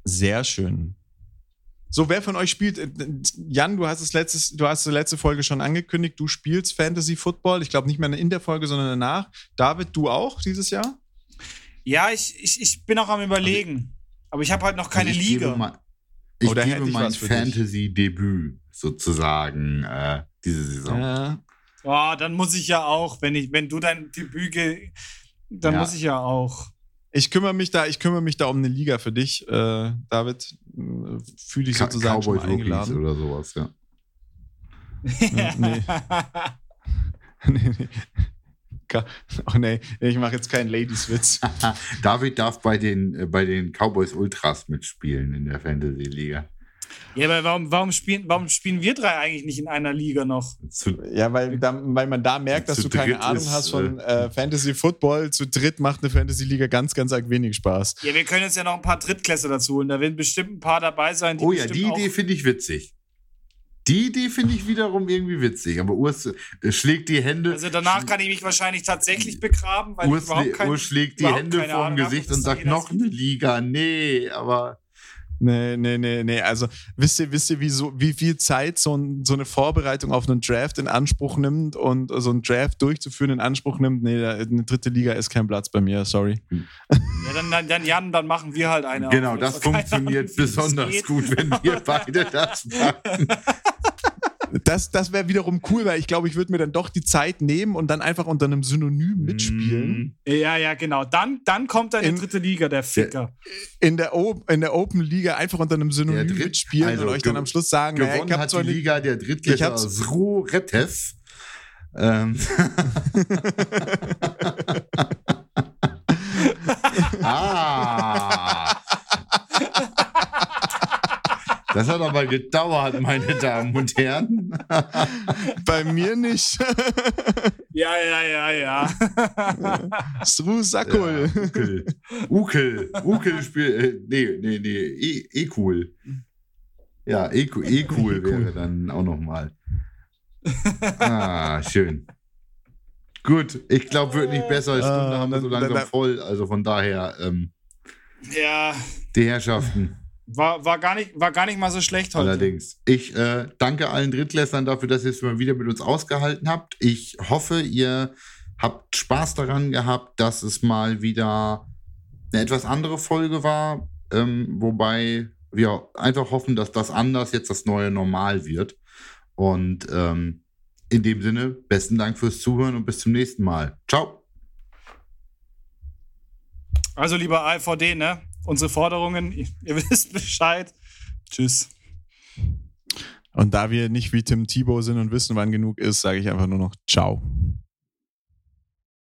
Sehr schön. So, wer von euch spielt? Äh, Jan, du hast es letztes, du hast die letzte Folge schon angekündigt, du spielst Fantasy Football. Ich glaube nicht mehr in der Folge, sondern danach. David, du auch dieses Jahr? Ja, ich, ich, ich bin auch am überlegen. Aber ich habe halt noch keine ich Liga. Gebe mal, ich Oder gebe ich mein Fantasy-Debüt sozusagen äh, diese Saison. Ja. Oh, dann muss ich ja auch, wenn ich, wenn du dein Debüt, dann ja. muss ich ja auch. Ich kümmere mich da, ich kümmere mich da um eine Liga für dich, äh, David. Fühle dich sozusagen Cowboys schon eingeladen. oder sowas, ja. ja nee. <laughs> nee, nee. Oh nee, ich mache jetzt keinen Ladies-Witz. <laughs> David darf bei den, äh, bei den Cowboys Ultras mitspielen in der Fantasy-Liga. Ja, aber warum, warum, spielen, warum spielen wir drei eigentlich nicht in einer Liga noch? Zu, Ja, weil, da, weil man da merkt, dass du keine Ahnung ist, hast von äh, Fantasy Football. Zu dritt macht eine Fantasy Liga ganz, ganz arg wenig Spaß. Ja, wir können jetzt ja noch ein paar Drittklässe dazu holen. Da werden bestimmt ein paar dabei sein, die oh ja, die Idee finde ich witzig. Die Idee finde ich wiederum irgendwie witzig. Aber Urs äh, schlägt die Hände. Also danach kann ich mich wahrscheinlich tatsächlich begraben, weil Urs, ich überhaupt kein, Urs schlägt die überhaupt Hände vorm Gesicht und sagt, noch eine Liga. Nee, aber Nee, nee, nee, nee. Also wisst ihr, wisst ihr, wie, so, wie viel Zeit so, ein, so eine Vorbereitung auf einen Draft in Anspruch nimmt und so einen Draft durchzuführen in Anspruch nimmt? Nee, eine dritte Liga ist kein Platz bei mir, sorry. Ja, dann, dann, dann Jan, dann machen wir halt eine. genau, auf. das funktioniert besonders geht. gut, wenn wir beide das <laughs> machen. Das, das wäre wiederum cool, weil ich glaube, ich würde mir dann doch die Zeit nehmen und dann einfach unter einem Synonym mitspielen. Ja, ja, genau. Dann, dann kommt eine In- dritte Liga, der Ficker. In der, o in der Open Liga einfach unter einem Synonym Der Dritt- mitspielen also und euch dann am Schluss sagen, naja, Gewonnen ich habe hat zwar die Liga der hab's- aus Ruretev. Ähm. <laughs> <laughs> ah. Das hat aber gedauert, meine Damen und Herren. <laughs> bei mir nicht. Ja, ja, ja, ja. Sru Sakul. Ja, Ukel. Ukel. Ukel spielt. Äh, nee, nee, nee. E, e cool. Ja, e, cool- e cool wäre dann auch nochmal. Ah, schön. Gut, ich glaube, wird nicht besser. Stunde Ah, haben wir so langsam voll. Also von daher, ähm, ja, die Herrschaften. War, war, gar nicht, war gar nicht mal so schlecht heute. Allerdings. Ich äh, danke allen Drittklässlern dafür, dass ihr es mal wieder mit uns ausgehalten habt. Ich hoffe, ihr habt Spaß daran gehabt, dass es mal wieder eine etwas andere Folge war. Ähm, wobei wir einfach hoffen, dass das anders jetzt das neue Normal wird. Und ähm, in dem Sinne, besten Dank fürs Zuhören und bis zum nächsten Mal. Ciao. Also, lieber AVD, ne? Unsere Forderungen, ihr, <laughs> wisst Bescheid. Tschüss. Und da wir nicht wie Tim Thibaut sind und wissen, wann genug ist, sage ich einfach nur noch Ciao.